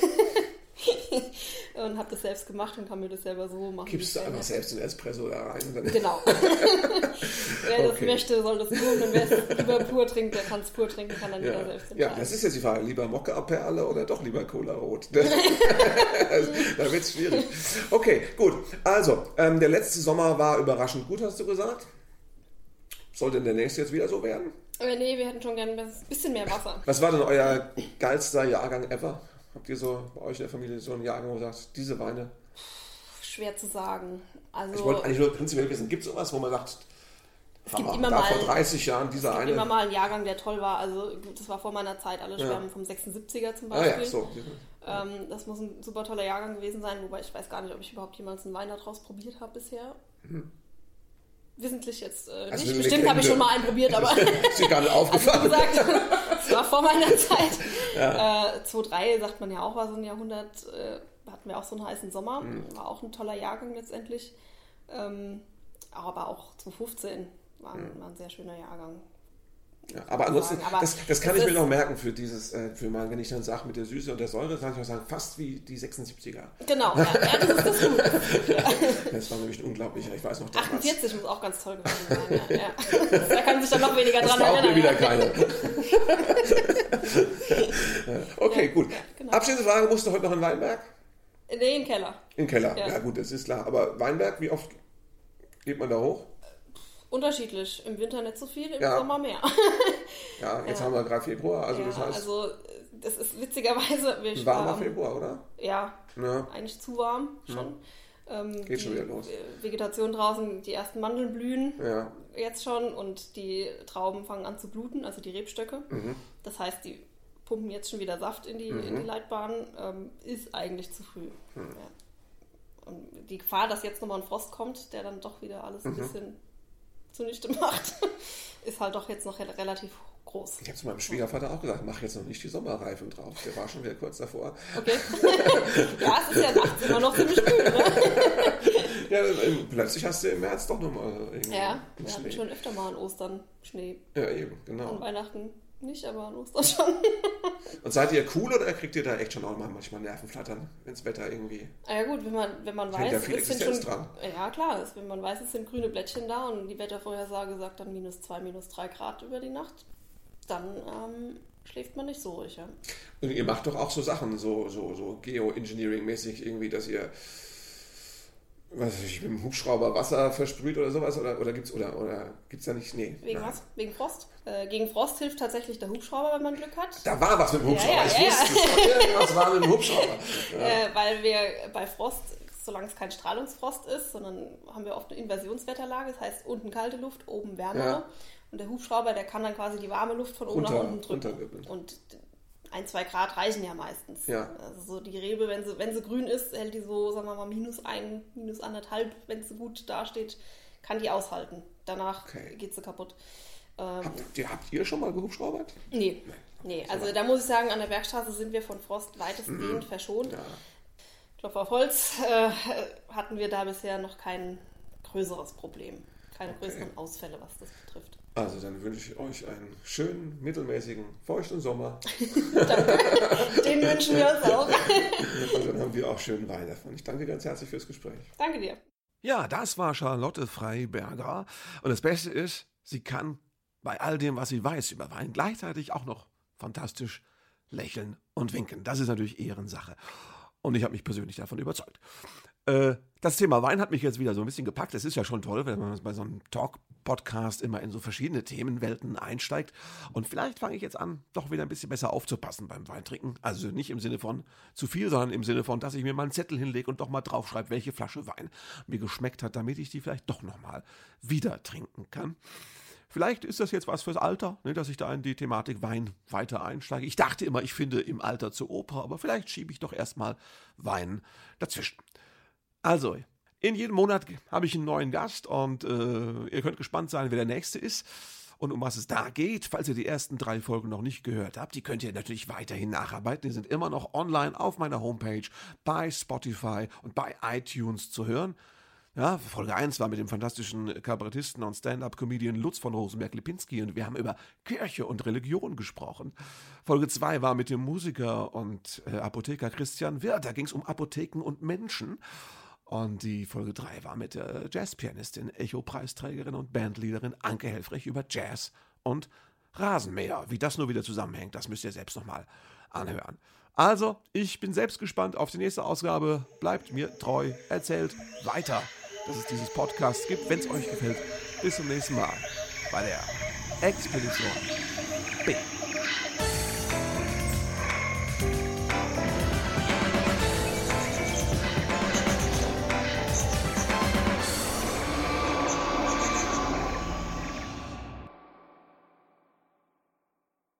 und habe das selbst gemacht und kann mir das selber so machen. Gibst du einfach selbst den Espresso da rein? Genau. wer das möchte, soll das tun. Und wer es lieber pur trinkt, der kann es pur trinken, kann dann ja. wieder selbst entscheiden. Ja, das ist jetzt die Frage. Lieber Mokka-Perle oder doch lieber Cola Rot? da wird es schwierig. Okay, gut. Also, ähm, der letzte Sommer war überraschend gut, hast du gesagt. Sollte der nächste jetzt wieder so werden? Äh, nee, wir hätten schon gerne ein bisschen mehr Wasser. Was war denn euer geilster Jahrgang ever? Habt ihr so bei euch in der Familie so einen Jahrgang, wo ihr sagt, diese Weine? Schwer zu sagen. Also, ich wollte eigentlich nur prinzipiell wissen, gibt es sowas, wo man sagt, es gibt immer mal, vor 30 Jahren dieser es gibt eine. immer mal einen Jahrgang, der toll war. Also das war vor meiner Zeit. Alle schwärmen ja. vom 76er zum Beispiel. Ah, ja, so. ähm, das muss ein super toller Jahrgang gewesen sein, wobei ich weiß gar nicht, ob ich überhaupt jemals einen Wein daraus probiert habe bisher. Mhm wissentlich jetzt äh, also nicht. Bestimmt habe ich schon mal einen probiert, aber. ist dir gar nicht aufgefallen. Also gesagt, das war vor meiner Zeit. Ja. Äh, 2-3 sagt man ja auch, war so ein Jahrhundert, äh, hatten wir auch so einen heißen Sommer. Mhm. War auch ein toller Jahrgang letztendlich. Ähm, aber auch 2015 war, mhm. war ein sehr schöner Jahrgang. Ja, aber ansonsten, aber das, das kann ich mir noch merken für dieses, äh, für mal, wenn ich dann sage mit der Süße und der Säure, kann ich auch sagen, fast wie die 76er. Genau, ja, ja das ist das gut. Ja. Das war nämlich unglaublich, ich weiß noch damals. 48 muss auch ganz toll gewesen sein, ja. ja. Da kann sich dann noch weniger dran erinnern. mir wieder keine. okay, gut. Genau. Abschließende Frage, musst du heute noch in Weinberg? Nee, im Keller. Im Keller, ja. gut, das ist klar. Aber Weinberg, wie oft geht man da hoch? Unterschiedlich. Im Winter nicht so viel, im ja. Sommer mehr. ja, jetzt ja. haben wir gerade Februar, also ja, das heißt. Also, das ist witzigerweise. Wir warmer Februar, oder? Ja, Eigentlich zu warm schon. Ähm, Geht schon wieder los. Vegetation draußen, die ersten Mandeln blühen jetzt schon und die Trauben fangen an zu bluten, also die Rebstöcke. Mhm. Das heißt, die pumpen jetzt schon wieder Saft in die, mhm. in die Leitbahn, ähm, ist eigentlich zu früh. Mhm. Und die Gefahr, dass jetzt nochmal ein Frost kommt, der dann doch wieder alles ein mhm. bisschen zunichte macht, ist halt doch jetzt noch relativ groß. Ich habe zu meinem Schwiegervater auch gesagt, mach jetzt noch nicht die Sommerreifen drauf. Der war schon wieder kurz davor. Okay. ja, es ist ja nachts immer noch ziemlich kühl, ne? ja, ähm, plötzlich hast du im März doch nochmal irgendwie Ja, wir hatten schon öfter mal an Ostern Schnee. Ja, eben, genau. An Weihnachten nicht, aber an Ostern schon. Und seid ihr cool oder kriegt ihr da echt schon auch mal manchmal Nervenflattern, wenn das Wetter irgendwie. Ah ja gut, wenn man, wenn man weiß, ja viel es sind schon, dran. Ja klar, ist, wenn man weiß, es sind grüne Blättchen da und die Wettervorhersage sagt dann minus zwei, minus drei Grad über die Nacht, dann ähm, schläft man nicht so ruhig. Ja? Und ihr macht doch auch so Sachen, so, so, so Geoengineering-mäßig irgendwie, dass ihr was weiß ich, mit dem Hubschrauber Wasser versprüht oder sowas? Oder, oder gibt es oder, oder gibt's da nicht? Nee. Wegen was? Wegen Frost? Äh, gegen Frost hilft tatsächlich der Hubschrauber, wenn man Glück hat. Da war was mit dem Hubschrauber. Ja, ja, ich wusste, ja. was war mit dem Hubschrauber? Äh, weil wir bei Frost, solange es kein Strahlungsfrost ist, sondern haben wir oft eine Inversionswetterlage, das heißt unten kalte Luft, oben wärmere. Und der Hubschrauber, der kann dann quasi die warme Luft von oben Runter, nach unten drücken. Und ein, zwei Grad reichen ja meistens. Ja. Also so die Rebe, wenn sie, wenn sie grün ist, hält die so, sagen wir mal, minus ein, minus anderthalb, wenn sie gut dasteht, kann die aushalten. Danach okay. geht sie kaputt. Ähm, habt, ihr, habt ihr schon mal gehubschraubert? Nee. Nee, also da muss ich sagen, an der Bergstraße sind wir von Frost weitestgehend mhm. verschont. Ja. Klopf auf Holz äh, hatten wir da bisher noch kein größeres Problem. Keine okay. größeren Ausfälle, was das betrifft. Also dann wünsche ich euch einen schönen, mittelmäßigen, feuchten Sommer. danke. Den wünschen wir uns auch. Und dann haben wir auch schönen Wein davon. Ich danke ganz herzlich fürs Gespräch. Danke dir. Ja, das war Charlotte Freiberger. Und das Beste ist, sie kann bei all dem, was sie weiß über Wein, gleichzeitig auch noch fantastisch lächeln und winken. Das ist natürlich Ehrensache. Und ich habe mich persönlich davon überzeugt. Äh, das Thema Wein hat mich jetzt wieder so ein bisschen gepackt. Es ist ja schon toll, wenn man bei so einem Talk-Podcast immer in so verschiedene Themenwelten einsteigt. Und vielleicht fange ich jetzt an, doch wieder ein bisschen besser aufzupassen beim Weintrinken. Also nicht im Sinne von zu viel, sondern im Sinne von, dass ich mir mal einen Zettel hinlege und doch mal draufschreibe, welche Flasche Wein mir geschmeckt hat, damit ich die vielleicht doch nochmal wieder trinken kann. Vielleicht ist das jetzt was fürs Alter, ne, dass ich da in die Thematik Wein weiter einsteige. Ich dachte immer, ich finde im Alter zur Oper, aber vielleicht schiebe ich doch erstmal Wein dazwischen. Also, in jedem Monat habe ich einen neuen Gast und äh, ihr könnt gespannt sein, wer der nächste ist. Und um was es da geht, falls ihr die ersten drei Folgen noch nicht gehört habt, die könnt ihr natürlich weiterhin nacharbeiten. Die sind immer noch online auf meiner Homepage, bei Spotify und bei iTunes zu hören. Ja, Folge 1 war mit dem fantastischen Kabarettisten und Stand-up-Comedian Lutz von Rosenberg-Lipinski und wir haben über Kirche und Religion gesprochen. Folge 2 war mit dem Musiker und äh, Apotheker Christian Wirth. Da ging es um Apotheken und Menschen. Und die Folge 3 war mit der Jazzpianistin, Echo-Preisträgerin und Bandleaderin Anke Helfrich über Jazz und Rasenmäher. Wie das nur wieder zusammenhängt, das müsst ihr selbst nochmal anhören. Also, ich bin selbst gespannt auf die nächste Ausgabe. Bleibt mir treu, erzählt weiter, dass es dieses Podcast gibt, wenn es euch gefällt. Bis zum nächsten Mal bei der Expedition.